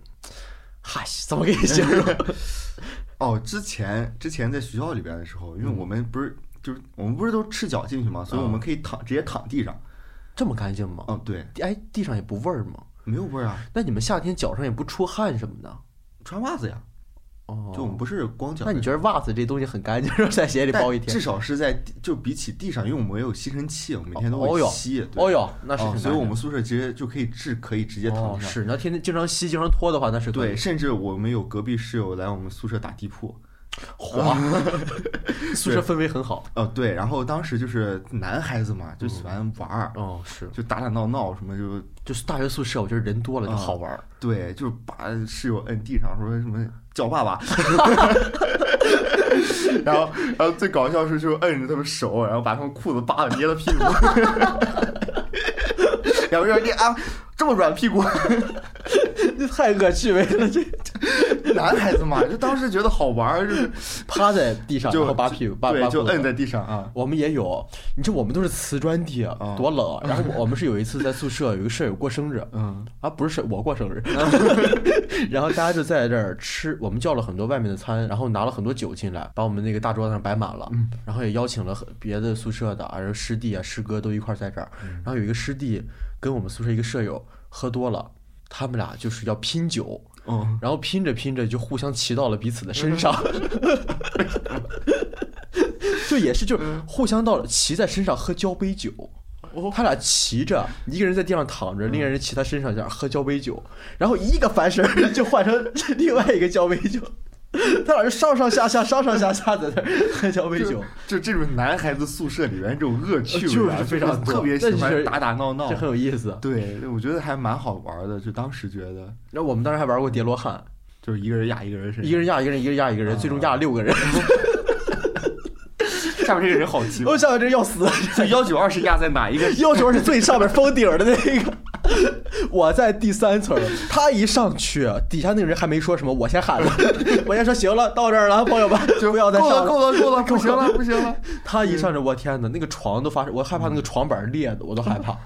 嗨，怎么给你形容？哦，之前之前在学校里边的时候，因为嗯我们不是就是我们不是都赤脚进去嘛，所以我们可以躺直接躺地上。这么干净吗？嗯，对，哎，地上也不味儿吗？没有味儿啊，那你们夏天脚上也不出汗什么的？穿袜子呀，哦，就我们不是光脚。那你觉得袜子这东西很干净，在鞋里包一天至？少是在就比起地上，因为我们有吸尘器，我们每天都会吸。对哦哟，那是哦所以我们宿舍直接就可以直可以直接躺哦上。是，你要天天经常吸、经常拖的话，那是对，甚至我们有隔壁室友来我们宿舍打地铺。哇，宿舍氛围很好。哦，对，然后当时就是男孩子嘛，就喜欢玩儿，哦，是，就打打闹闹什么就就是大学宿舍，我觉得人多了就啊好玩儿。对，就是把室友摁地上说什么叫爸爸，然后然后最搞笑是就摁着他们手，然后把他们裤子扒了捏了屁股，然后说你啊这么软屁股，这 太恶趣味了，这。男孩子嘛，就当时觉得好玩儿，就是趴在地上，就然后扒屁股，扒就摁在地上啊。我们也有，你这我们都是瓷砖地，多冷啊。然后我们是有一次在宿舍有一个舍友过生日，嗯。啊，不是舍我过生日，然后大家就在这儿吃，我们叫了很多外面的餐，然后拿了很多酒进来，把我们那个大桌子上摆满了，然后也邀请了别的宿舍的，啊，然后师弟啊、师哥都一块儿在这儿，然后有一个师弟跟我们宿舍一个舍友喝多了，他们俩就是要拼酒，嗯，然后拼着拼着就互相骑到了彼此的身上，就也是就是互相到了骑在身上喝交杯酒。他俩骑着，一个人在地上躺着，另一个人骑他身上，这样喝交杯酒，然后一个翻身 就换成另外一个交杯酒，他老是上上下下、上上下下在那喝交杯酒，就这种男孩子宿舍里面这种恶趣味就是非常特别喜欢打打闹闹这，很有意思。对，我觉得还蛮好玩的，就当时觉得然后我们当时还玩过叠罗汉，就是一个人压一个人身上，一个人压一个人，一个人压一个人，最终压了六个人。下面这个人好奇怪 我，下面这要死，这幺九二是压在哪一个？幺九二是最上面封顶的那个，我在第三层，他一上去，底下那个人还没说什么，我先喊了，我先说行了，到这儿了，朋友们，就不要再够了上够了够了，不行了不行了，他一上去，我天哪，那个床都发生，我害怕那个床板裂的，我都害怕。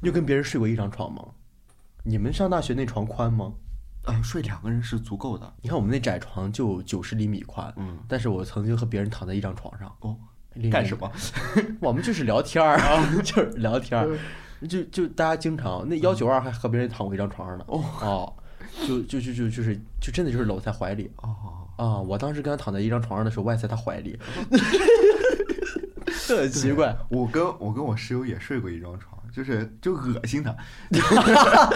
你有跟别人睡过一张床吗？你们上大学那床宽吗？啊，睡两个人是足够的，你看我们那窄床就九十厘米宽，嗯，但是我曾经和别人躺在一张床上，哦，干什么？我们就是聊天儿，就是聊天儿，就就大家经常那幺九二还和别人躺过一张床上呢。哦，就就就就就是就真的就是搂在怀里哦，啊！我当时跟他躺在一张床上的时候，我也在他怀里，这很奇怪。我跟我跟我室友也睡过一张床，就是就恶心他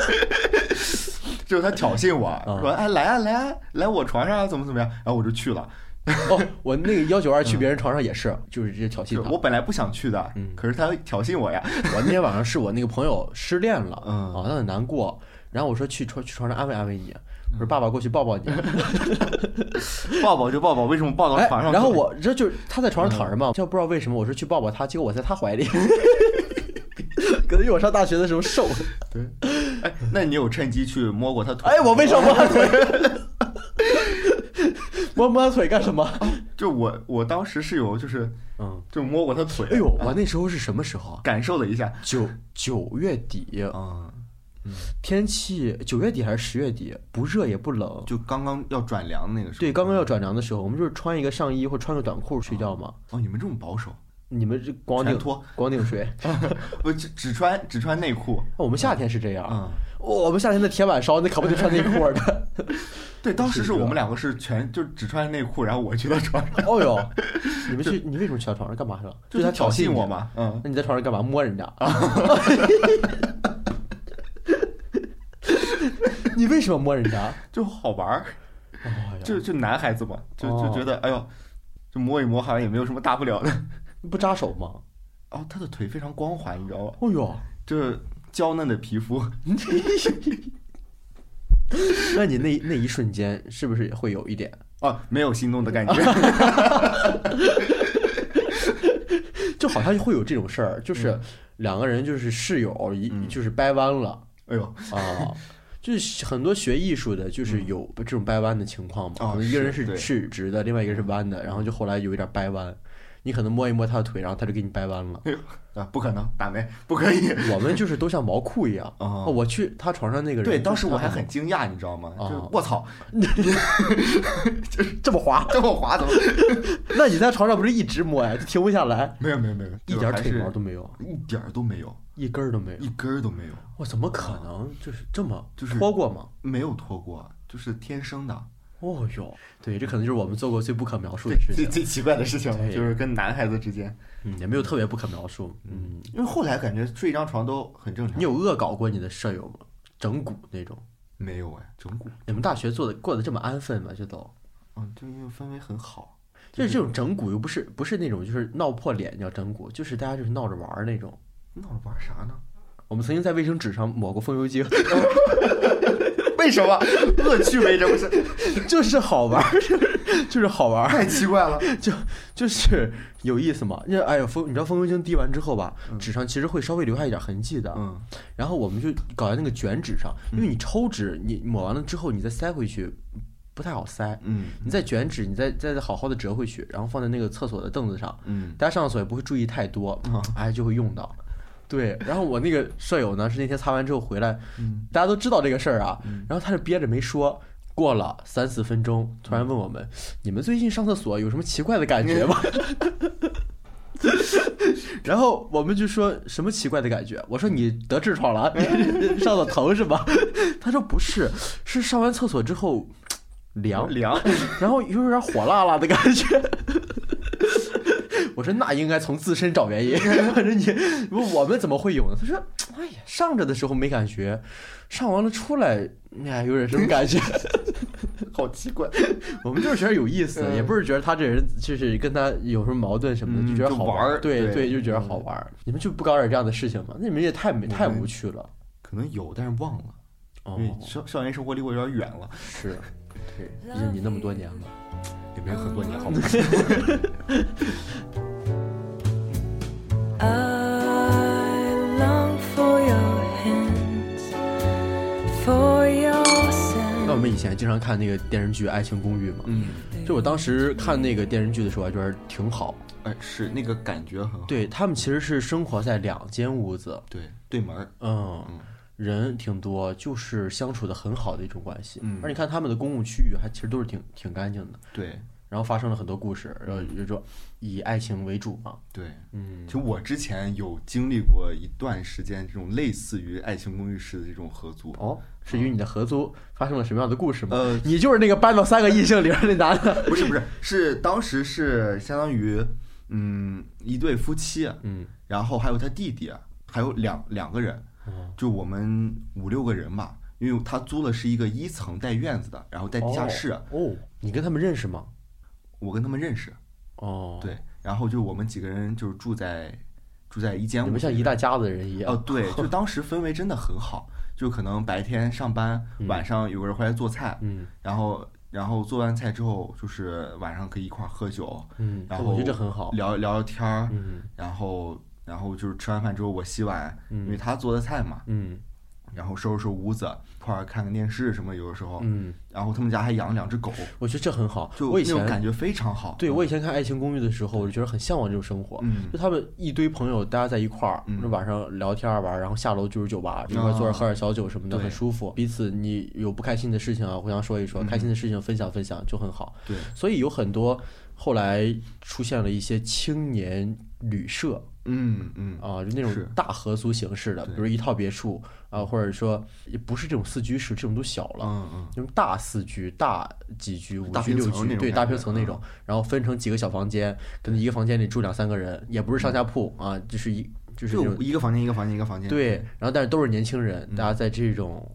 就是他挑衅我说哎来啊来啊来我床上啊怎么怎么样，然后我就去了，哦，我那个幺九二去别人床上也是，就是直接挑衅他。我本来不想去的，嗯。可是他挑衅我呀，我那天晚上是我那个朋友失恋了，嗯。啊，他很难过，然后我说去床去床上安慰安慰你，我说爸爸过去抱抱你，抱抱就抱抱，为什么抱到哎床上然后我这就是他在床上躺着嘛，就不知道为什么我说去抱抱他，结果我在他怀里，可能因为我上大学的时候瘦，对。哎，那你有趁机去摸过他腿？哎，我为什么摸他腿？摸摸他腿干什么？就我我当时是有就是嗯，就摸过他腿，哎呦，啊我那时候是什么时候啊？感受了一下，九九月底，嗯，天气九月底还是十月底，不热也不冷，就刚刚要转凉那个时候，对，刚刚要转凉的时候，我们就是穿一个上衣或穿个短裤睡觉嘛。哦，你们这么保守，你们这光腚全脱光腚睡，不只只穿只穿内裤，我们夏天是这样，嗯，我们夏天的铁板烧那可不得穿内裤的。对，当时是我们两个是全就只穿内裤，然后我去他床上，哦哟，你们去你为什么去他床上干嘛去了？就是挑衅我？嘛，嗯，那你在床上干嘛？摸人家？你为什么摸人家？就好玩儿，就就男孩子嘛，就就哦觉得哎呦，就摸一摸好像也没有什么大不了的。不扎手吗？哦，他的腿非常光滑，你知道吗？哦哟，就是娇嫩的皮肤，那你那那一瞬间是不是也会有一点？哦，没有心动的感觉。就好像会有这种事儿，就是两个人就是室友一嗯就是掰弯了。哎呦，啊，就是很多学艺术的，就是有这种掰弯的情况嘛。哦一个人是是直的，另外一个是弯的，然后就后来有一点掰弯，你可能摸一摸他的腿，然后他就给你掰弯了。啊，不可能，打没 不可以。我们就是都像毛裤一样。啊哦我去他床上那个人，对，当时我还很惊讶，你知道吗？哦就是我操，这么滑，这么滑怎么？那你在床上不是一直摸呀，就停不下来，没有没有没有，一点腿毛都都没有，一点都没有，一根儿都没有一。根儿都没有，我怎么可能？就是这么就是脱过吗？没有脱过，就是天生的。哦哟，对，这可能就是我们做过最不可描述的，事情。最最奇怪的事情对就是跟男孩子之间，嗯，也没有特别不可描述。嗯，因为后来感觉睡一张床都很正常。你有恶搞过你的舍友吗？整蛊那种？没有哎？整蛊，你们大学做的过得这么安分吗？这都，嗯，就因为氛围很好。就是这种整蛊又不是不是那种就是闹破脸叫整蛊，就是大家就是闹着玩儿那种。闹着玩啥呢？我们曾经在卫生纸上抹过风油精，为什么恶趣味？这不是 就是好玩儿，就是好玩儿，太奇怪了？就就是有意思嘛。那哎呀，风，你知道风油精滴完之后吧，纸上其实会稍微留下一点痕迹的。嗯然后我们就搞在那个卷纸上，因为你抽纸，你抹完了之后你再塞回去，不太好塞。嗯你再卷纸，你再再好好的折回去，然后放在那个厕所的凳子上，嗯大家上厕所也不会注意太多啊，哎，就会用到。对，然后我那个舍友呢，是那天擦完之后回来，嗯大家都知道这个事儿啊嗯，然后他就憋着没说。过了三四分钟，突然问我们：“你们最近上厕所有什么奇怪的感觉吗？” 然后我们就说什么奇怪的感觉？我说你得痔疮了，你上的疼是吧？他说不是，是上完厕所之后凉，凉，然后又有点火辣辣的感觉。我说那应该从自身找原因，我说你我们怎么会有呢？他说，哎呀，上着的时候没感觉，上完了出来，哎，有点什么感觉。好奇怪。我们就是觉得有意思，嗯也不是觉得他这人就是跟他有什么矛盾什么的，嗯就觉得好玩儿对对就觉得好玩儿。你们就不搞点这样的事情吗？那你们也太没太无趣了。可能有，但是忘了，哦因为，校校园生活离我有点远了，是，对，毕竟你那么多年了。也没有很多年，好吗？那我.们以前经常看那个电视剧《爱情公寓》嘛，嗯，就我当时看那个电视剧的时候，还觉得挺好。哎，是那个感觉很好。对他们其实是生活在两间屋子，对，对门儿，嗯嗯，人挺多，就是相处的很好的一种关系。嗯而你看他们的公共区域还其实都是挺挺干净的，对然后发生了很多故事，然后就说以爱情为主嘛。对。嗯其，实我之前有经历过一段时间这种类似于《爱情公寓》式的这种合租。哦，是与你的合租发生了什么样的故事吗？呃，你就是那个搬到三个异性里边那男的。不是不是，是当时是相当于嗯一对夫妻，嗯，然后还有他弟弟，还有两两个人，哦就我们五六个人吧。因为他租的是一个一层带院子的，然后带地下室，哦，你跟他们认识吗？我跟他们认识，哦，，对，然后就我们几个人就是住在住在一间屋，你们像一大家子人一样。哦，对，就当时氛围真的很好，就可能白天上班，嗯晚上有个人回来做菜，嗯然后然后做完菜之后，就是晚上可以一块儿喝酒，嗯，然后我觉得这很好。聊聊聊天儿，嗯然后然后就是吃完饭之后我洗碗，因为嗯他做的菜嘛，嗯然后收拾收拾屋子，一块儿看看电视什么，有的时候，嗯，然后他们家还养了两只狗，我觉得这很好。就我以前感觉非常好。对我以前看《爱情公寓》的时候，我就觉得很向往这种生活。嗯。就他们一堆朋友，大家在一块儿，嗯。晚上聊天玩，然后下楼就是酒吧，一块儿坐着喝点小酒什么的，对。很舒服。彼此你有不开心的事情啊，互相说一说，嗯。开心的事情分享分享就很好。对，所以有很多后来出现了一些青年旅社嗯嗯。啊，就那种大合租形式的，比如一套别墅啊，或者说也不是这种四居室，这种都小了。嗯嗯，那种大四居、大几居、五大居、六居，对，大平层那种，然后分成几个小房间，可能一个房间里住两三个人，也不是上下铺啊，就是一就是一个房间一个房间一个房间。对，然后但是都是年轻人，嗯大家在这种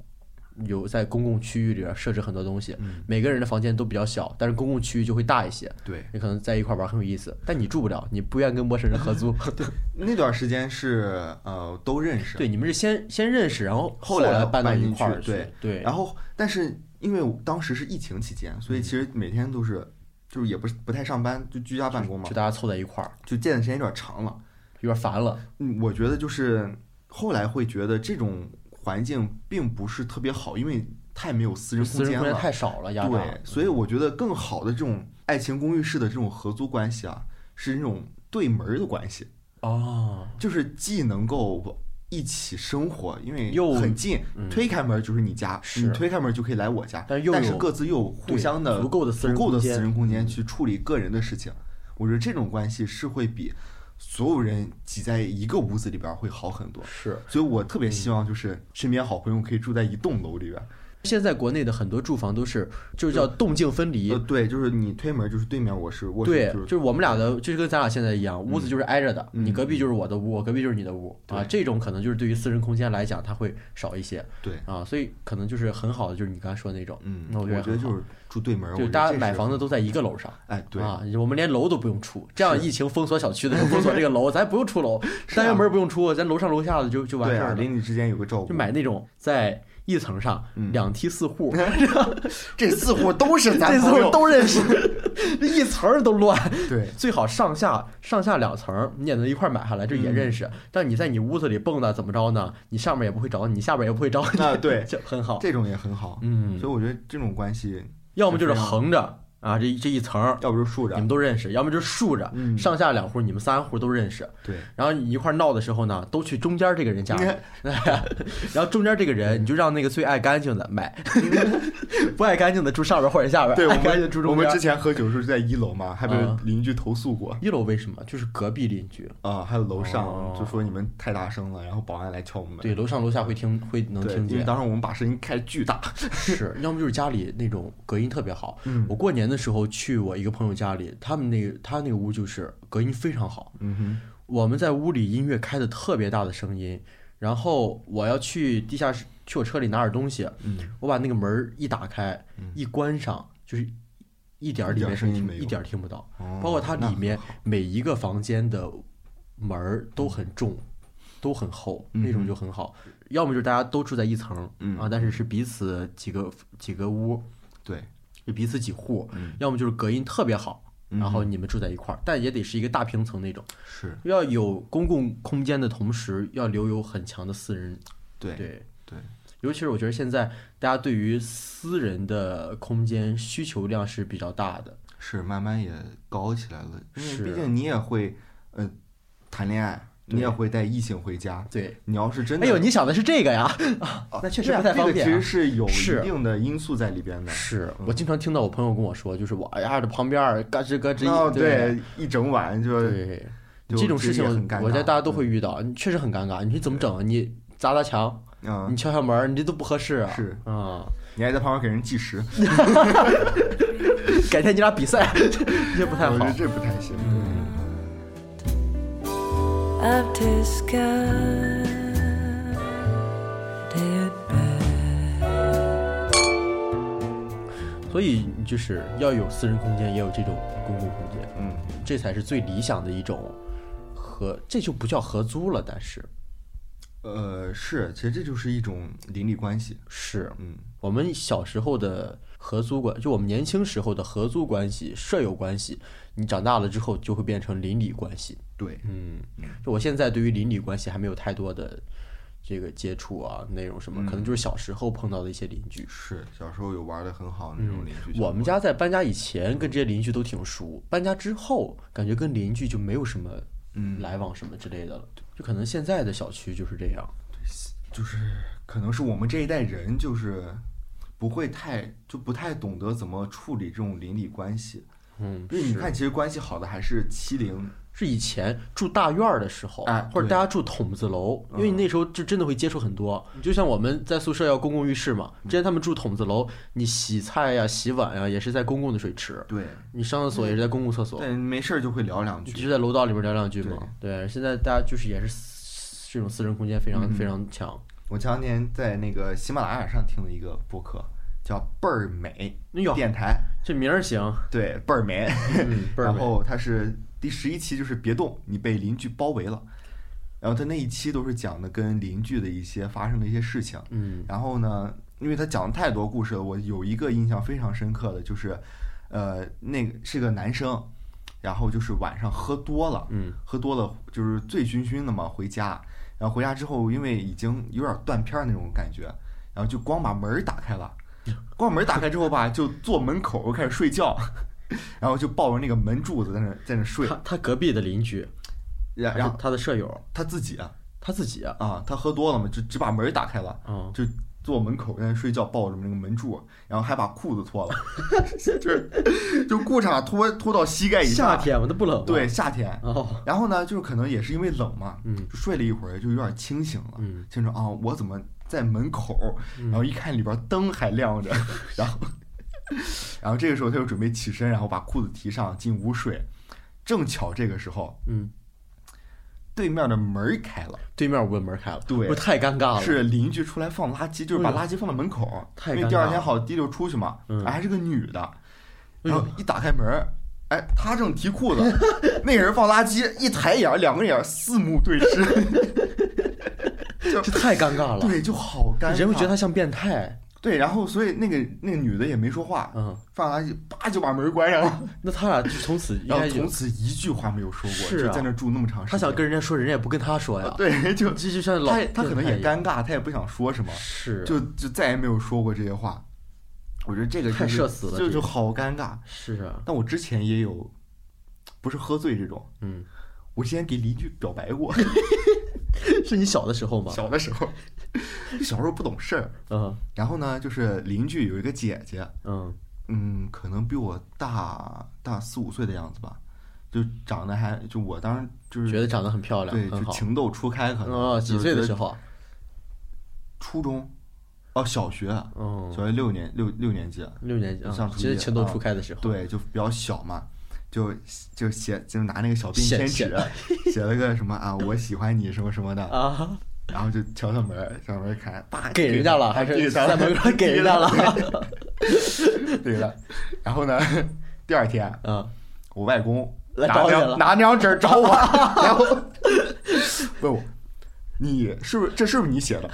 有在公共区域里边设置很多东西，嗯。每个人的房间都比较小，但是公共区域就会大一些，对，你可能在一块玩很有意思，但你住不了，你不愿跟陌生人合租，那段时间是呃都认识，对，你们是先先认识，然后后来来搬到一块儿对对，然后但是因为当时是疫情期间，所以其实每天都是就是也不是不太上班，就居家办公嘛就，大家凑在一块儿，就见的时间有点长了。有点烦了，嗯，我觉得就是后来会觉得这种环境并不是特别好，因为太没有私人空间了。太少了，对，所以我觉得更好的这种爱情公寓式的这种合租关系啊，是那种对门的关系，哦，就是既能够一起生活，因为又很近，嗯推开门就是你家，是你推开门就可以来我家，但是各自又互相的足够的私人空间去处理个人的事情。我觉得这种关系是会比所有人挤在一个屋子里边儿会好很多。是。所以我特别希望就是身边好朋友可以住在一栋楼里边儿。现在国内的很多住房都是，就是叫动静分离呃，。对，就是你推门就是对面我是卧室，对，就是就是我们俩的，就是跟咱俩现在一样，屋子就是挨着的，嗯你隔壁就是我的屋，我隔壁就是你的屋啊。这种可能就是对于私人空间来讲，它会少一些对，啊，所以可能就是很好的，就是你刚才说的那种，嗯，那我我觉得就是住对门儿，就是大家买房子都在一个楼上。哎，对，啊，我们连楼都不用出，这样疫情封锁小区的时候，封锁这个楼，咱不用出楼，单元门不用出，咱楼上楼下的就就完事儿了。邻里之间有个照顾，就买那种在一层上嗯两梯四户，这四户都是咱这四户都认识，这一层儿都乱。对，最好上下上下两层儿，你也能一块儿买下来，这也嗯认识。但你在你屋子里蹦跶怎么着呢？你上面也不会找你，你下边也不会找你，啊对 就很好。这种也很好，嗯所以，我觉得这种关系，要么就是横着啊，这一这一层要不就竖着你，们都认识，要么就是竖着，嗯上下两户你们三户都认识。对，然后你一块闹的时候呢，都去中间这个人家里，然后中间这个人你就让那个最爱干净的买，不爱干净的住上边或者下边，对，我们住中我们之。前喝酒的时候就在一楼嘛，还被啊邻居投诉过一楼为什么？就是隔壁邻居，啊，还有楼上哦就说你们太大声了，然后保安来敲我们门。对，楼上楼下会听会能，听见。因为当时我们把声音开巨大，是，要么就是家里那种隔音特别好。嗯我过年的时候去我一个朋友家里，他们那个他那个屋就是隔音非常好。嗯哼，我们在屋里音乐开的特别大的声音，然后我要去地下室去我车里拿点东西，嗯，我把那个门儿一打开，嗯一关上，就是一点儿里面声音一点儿听不到，哦包括它里面每一个房间的门儿都很重，都很厚，那种就很好。要么就是大家都住在一层，嗯啊，但是是彼此几个几个屋，对，就彼此几户，嗯。要么就是隔音特别好，嗯。然后你们住在一块儿，但也得是一个大平层那种，是。要有公共空间的同时，要留有很强的私人对对对，尤其是我觉得现在大家对于私人的空间需求量是比较大的，是慢慢也高起来了，因为是毕竟你也会呃谈恋爱，你也会带异性回家。对。你要是真的，哎呦，你想的是这个呀？啊，那确实不太方便、啊这个其实。是有是一定的因素在里边的。是我经常听到我朋友跟我说，就是我哎呀，这旁边嘎吱嘎吱对，一整晚就对，就这种事情很尴尬我觉得大家都会遇到，你确实很尴尬。你说怎么整啊？你砸砸墙，嗯你，敲敲门，你这都不合适啊。是啊，你还在旁边给人计时，改天你俩比赛，这不太好我觉得。这不太行。嗯 I've discovered. 所以就是要有私人空间，也有这种公共空间，嗯，这才是最理想的一种合，这就不叫合租了，但是。呃，是，其实这就是一种邻里关系。是。嗯，我们小时候的合租关，就我们年轻时候的合租关系、舍友关系，你长大了之后就会变成邻里关系。对，嗯，就我现在对于邻里关系还没有太多的这个接触啊，内容什么，可能就是小时候碰到的一些邻居。是小时候有玩的很好的那种邻居。嗯我们家在搬家以前跟这些邻居都挺熟，搬家之后感觉跟邻居就没有什么嗯来往什么之类的了，就可能现在的小区就是这样。对就是可能是我们这一代人就是不会太就不太懂得怎么处理这种邻里关系。嗯，因为你看，其实关系好的还是七零，是以前住大院儿的时候，哎或者大家住筒子楼，因为你那时候就真的会接触很多。就像我们在宿舍要公共浴室嘛，之前他们住筒子楼，你洗菜呀、洗碗呀也是在公共的水池，对，你上厕所也是在公共厕所，对，没事儿就会聊两句。就在楼道里面聊两句嘛。对，现在大家就是也是这种私人空间非常、嗯非常强。我前两天在那个喜马拉雅上听了一个播客，叫倍儿美电台，这名儿行，对，倍儿美。嗯，倍儿 美。然后它是第十一期，就是别动，你被邻居包围了。然后他那一期都是讲的跟邻居的一些发生的一些事情。嗯然后呢，因为他讲了太多故事了，我有一个印象非常深刻的就是，呃，那个是个男生，然后就是晚上喝多了，嗯喝多了就是醉醺醺的嘛，回家，然后回家之后，因为已经有点断片那种感觉，然后就光把门打开了，光把门打开之后吧，就坐门口开始睡觉，然后就抱着那个门柱子在那在那睡，他他隔壁的邻居，然然后他的舍友，他自己啊他自己啊，啊，他喝多了嘛，就只把门打开了，嗯，就坐门口在那睡觉，抱着那个门柱，然后还把裤子脱了，就是就裤衩脱脱到膝盖以下。夏天嘛，那不冷吗？对，夏天。哦，然后呢，就是可能也是因为冷嘛，嗯就睡了一会儿，就有点清醒了，嗯清楚啊，我怎么在门口？然后一看里边灯还亮着，然后，然后这个时候他就准备起身，然后把裤子提上进屋睡，正巧这个时候嗯，对面的门开了，对面屋的门开了，对。不是太尴尬了，是邻居出来放垃圾，就是把垃圾放在门口，太因为第二天好滴溜出去嘛，还是个女的，哎然后一打开门，哎，她正提裤子，那个人放垃圾，一抬眼，两个眼四目对视，这太尴尬了，对，就好尴尬。人会觉得他像变态，对，然后所以那个那个女的也没说话，嗯，放垃圾，叭就把门关上了，那他俩就从此 应然后该从此一句话没有说过，是啊就在那住那么长时间。他想跟人家说，人家也不跟他说呀，对，就就就像老他他可能也尴尬，他也不想说什么，是就就再也没有说过这些话。我觉得这个太就是社死了这个就就好尴尬。是啊，但我之前也有，不是喝醉这种，嗯，我之前给邻居表白过，是你小的时候吗？小的时候，小时候不懂事儿。嗯然后呢，就是邻居有一个姐姐，嗯嗯，可能比我大大四五岁的样子吧，就长得还就我当时就是觉得长得很漂亮，对，就情窦初开，可能哦，几岁的时候？初中，哦，小学，嗯，小学六年六六年级，六年级啊上，初其情窦啊初开的时候。对，就比较小嘛，就就写就拿那个小便写签写纸写了个什么啊，我喜欢你什么什么的，啊，然后就敲敲门儿，敲门儿看，叭给人家了，还是在门口给人家了？对了，然后呢，第二天嗯，我外公来拿找你了那张拿那张纸找我，然后问我，你是不是这是不是你写的？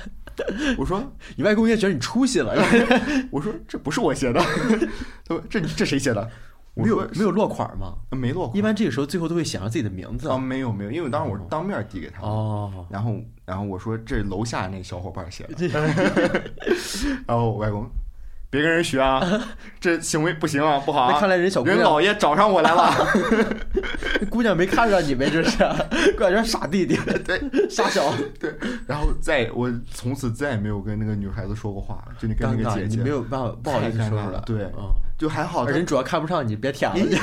我说你外公应该觉得你出息了，我说这不是我写的，他说这这谁写的？我没有没有落款吗？没落款一般这个时候最后都会写上自己的名字啊，。没有没有，因为当时我是当面递给他的。哦，然后，然后我说这楼下那小伙伴写的，然后我外公，别跟人学啊，这行为不行啊，不好啊。那看来人小姑娘。人老爷找上我来了，姑娘没看上你呗，这是，感觉傻弟弟，对。傻小，对。然后再我从此再也没有跟那个女孩子说过话，就你跟，那个姐姐。你没有办法，不好意思说出来。尬了对。嗯。就还好，人主要看不上你，别舔了。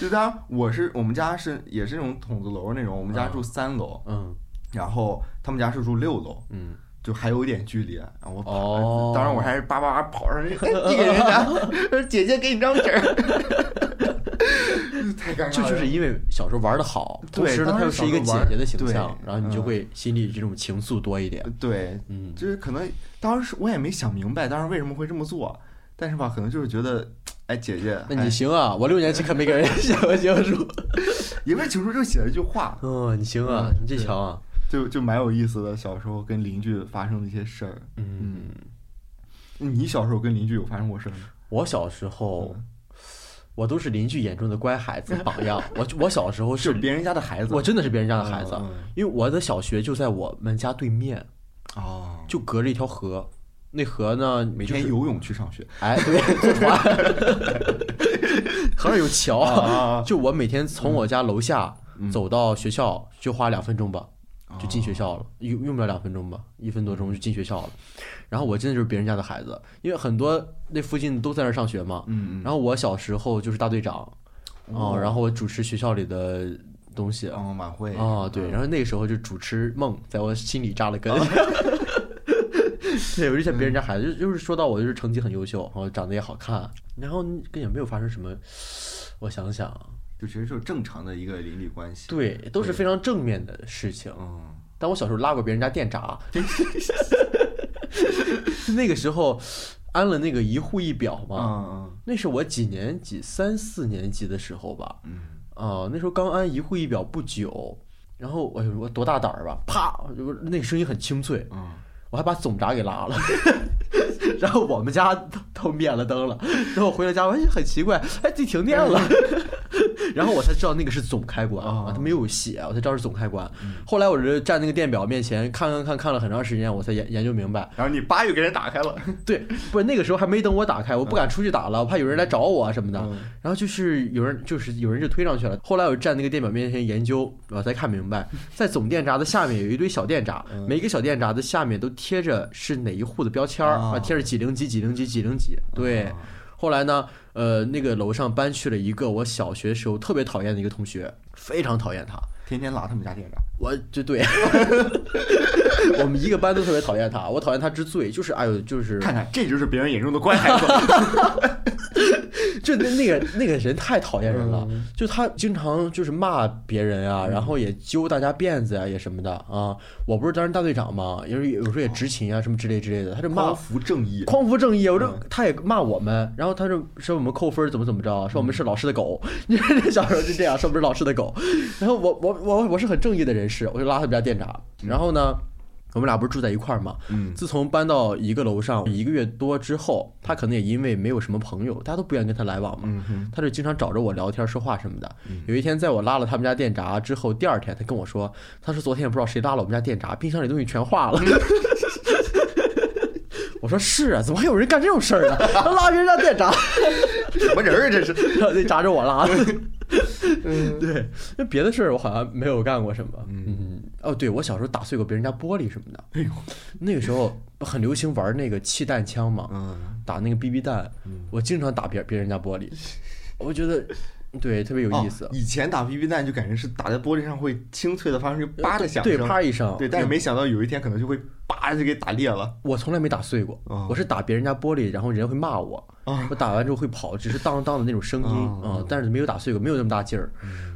就当我是我们家是也是那种筒子楼那种，我们家嗯住三楼，嗯。然后他们家是住六楼，嗯，就还有一点距离，然后我跑，哦当然我还是叭叭叭跑上去递给人家，说 姐姐给你张纸儿，太尴尬了。这就是因为小时候玩的好，同对时呢，他又是一个姐姐的形象，然后你就嗯会心里这种情愫多一点。对，嗯，就是可能当时我也没想明白，当时为什么会这么做，但是吧，可能就是觉得，哎，姐姐，那你哎行啊，我六年级可没给人写过情书。因为情书就写了一句话，嗯，你行啊，嗯你这强啊。就就蛮有意思的。小时候跟邻居发生的一些事儿，嗯，你小时候跟邻居有发生过事儿吗？我小时候嗯，我都是邻居眼中的乖孩子榜样。我我小时候是，别人家的孩子，我真的是别人家的孩子因为我的小学就在我们家对面，哦，就隔着一条河。那河呢，每天游泳去上学，哎，对，坐船，河上有桥，啊。就我每天从我家楼下嗯。走到学校就花两分钟吧，就进学哦校了，用用不了两分钟吧，一分多钟就进学校了。然后我真的就是别人家的孩子，因为很多那附近都在那儿上学嘛。嗯嗯，然后我小时候就是大队长，哦，然后我主持学校里的东西。哦晚会哦，对，然后那个时候就主持梦在我心里扎了根。对，我就像别人家孩子，就就是说到我就是成绩很优秀，然后长得也好看，然后跟也没有发生什么，我想想，就其实就是正常的一个邻里关系，，对，都是非常正面的事情。嗯。但我小时候拉过别人家电闸，那个时候安了那个一户一表嘛，嗯那是我几年级，三四年级的时候吧，嗯。啊，那时候刚安一户一表不久，然后哎呦我多大胆儿吧，啪，那个声音很清脆，嗯。我还把总闸给拉了，然后我们家都都灭了灯了，然后我回了家，我哎很奇怪，哎，这停电了，然后我才知道那个是总开关哦啊，它没有写，我才知道是总开关。后来我就站那个电表面前看看看看了很长时间，我才研研究明白，然后你叭又给人打开了，对，不是那个时候还没等我打开，我不敢出去打了，我怕有人来找我啊什么的。嗯然后就是有人就是有人就推上去了。后来我站那个电表面前研究，我才看明白，在总电闸的下面有一堆小电闸，嗯每一个小电闸的下面都贴着是哪一户的标签儿啊啊，贴着几零几几零几几零几。对，啊后来呢，呃，那个楼上搬去了一个我小学时候特别讨厌的一个同学，非常讨厌他。天天拉他们家店长，我就对，我们一个班都特别讨厌他。我讨厌他之最就是，哎呦，就是看看这就是别人眼中的乖孩子。就那那个那个人太讨厌人了，嗯。就他经常就是骂别人啊，然后也揪大家辫子啊、也什么的啊。我不是当时大队长嘛，有时有时候也执勤啊什么之类之类的，他就骂匡扶正义，匡扶正义，我就嗯。他也骂我们，然后他就说我们扣分怎么怎么着，说我们是老师的狗，你 说这小时候就这样，说我们是老师的狗，然后我我我我是很正义的人士，我就拉他们家电闸，然后呢。我们俩不是住在一块儿吗？嗯自从搬到一个楼上一个月多之后，他可能也因为没有什么朋友，大家都不愿意跟他来往嘛，嗯哼，他就经常找着我聊天说话什么的嗯。有一天，在我拉了他们家电闸之后，第二天他跟我说，他说昨天也不知道谁拉了我们家电闸，冰箱里东西全化了。我说是啊，怎么还有人干这种事儿呢？他拉别人家电闸，什么人啊这是？然后那闸着我拉的。对，那别的事儿我好像没有干过什么。嗯，哦，对，我小时候打碎过别人家玻璃什么的。哎呦，那个时候很流行玩那个气弹枪嘛，嗯，打那个 BB 弹，我经常打别别人家玻璃，我觉得对特别有意思哦。以前打 BB 弹就感觉是打在玻璃上会清脆的发出叭的响对，声，啪一声，对，但是没想到有一天可能就会叭就给打裂了。我从来没打碎过，哦我是打别人家玻璃，然后人家会骂我，哦我打完之后会跑，只是当当的那种声音，但是没有打碎过，没有那么大劲儿，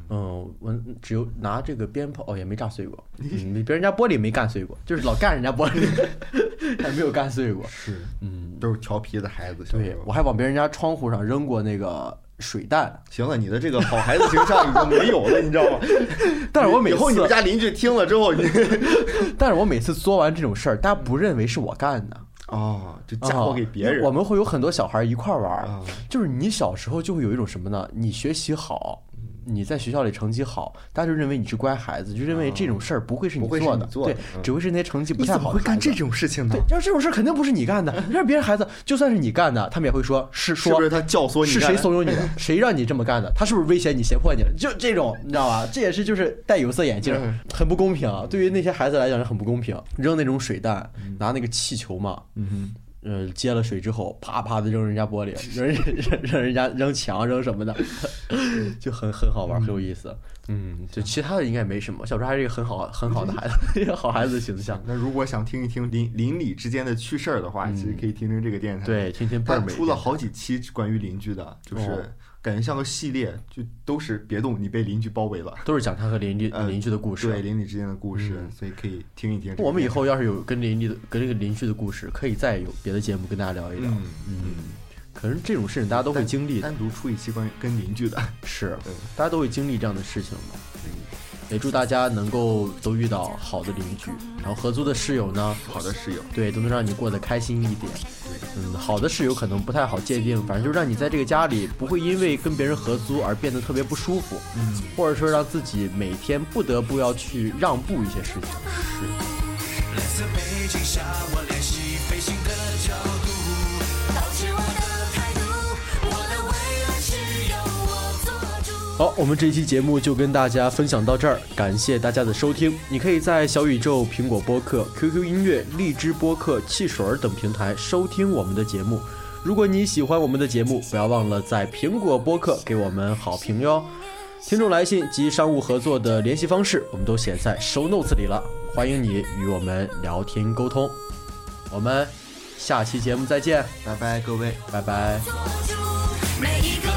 嗯，我只有拿这个鞭炮，哦，也没炸碎过，嗯，别人家玻璃没干碎过，就是老干人家玻璃，还没有干碎过，是，嗯，都是调皮的孩子。对我还往别人家窗户上扔过那个水弹，行了，你的这个好孩子形象已经没有了，你知道吗？但是我每以后你们家邻居听了之后，你 但是我每次做完这种事儿，大家不认为是我干的，哦，就嫁祸给别人。啊我们会有很多小孩一块玩就是你小时候就会有一种什么呢？你学习好，你在学校里成绩好，大家就认为你是乖孩子，就认为这种事儿不会是你做的，对只会是那些成绩不太好的会干这。种事情呢对？，就是这种事儿肯定不是你干的，让别人孩子，就算是你干的，他们也会说是说是不是他教唆你是谁怂恿你的？谁让你这么干的？他是不是威胁你、胁迫你了？就这种，你知道吧？这也是就是戴有色眼镜嗯，很不公平啊！对于那些孩子来讲是很不公平。扔那种水弹，拿那个气球嘛，嗯呃，接了水之后，啪啪的扔人家玻璃，扔人扔扔人家扔墙扔什么的，就很很好玩，很有意思。嗯，就其他的应该没什么。小时候还是一个很好很好的孩子，一个好孩子的形象。。那如果想听一听邻邻里之间的趣事儿的话，其实可以听听这个电台。嗯对，听听倍儿美。他出了好几期关于邻居的，就是哦感觉像个系列，就都是别动，你被邻居包围了。都是讲他和邻居呃邻居的故事。对邻里之间的故事，嗯所以可以听一听。我们以后要是有跟邻居的跟这个邻居的故事，可以再有别的节目跟大家聊一聊。嗯嗯，可能这种事情大家都会经历的，单独出一期关于跟邻居的。是嗯，大家都会经历这样的事情的。也祝大家能够都遇到好的邻居，然后合租的室友呢，好的室友，对，都能让你过得开心一点。嗯，好的室友可能不太好界定，反正就让你在这个家里不会因为跟别人合租而变得特别不舒服，嗯，或者说让自己每天不得不要去让步一些事情。是蓝色背景下，我练习飞行好，我们这一期节目就跟大家分享到这儿，感谢大家的收听。你可以在小宇宙、苹果播客、QQ 音乐、荔枝播客、汽水儿等平台收听我们的节目。如果你喜欢我们的节目，不要忘了在苹果播客给我们好评哟。听众来信及商务合作的联系方式，我们都写在 show notes 里了，欢迎你与我们聊天沟通。我们下期节目再见，拜拜各位。拜拜。每一个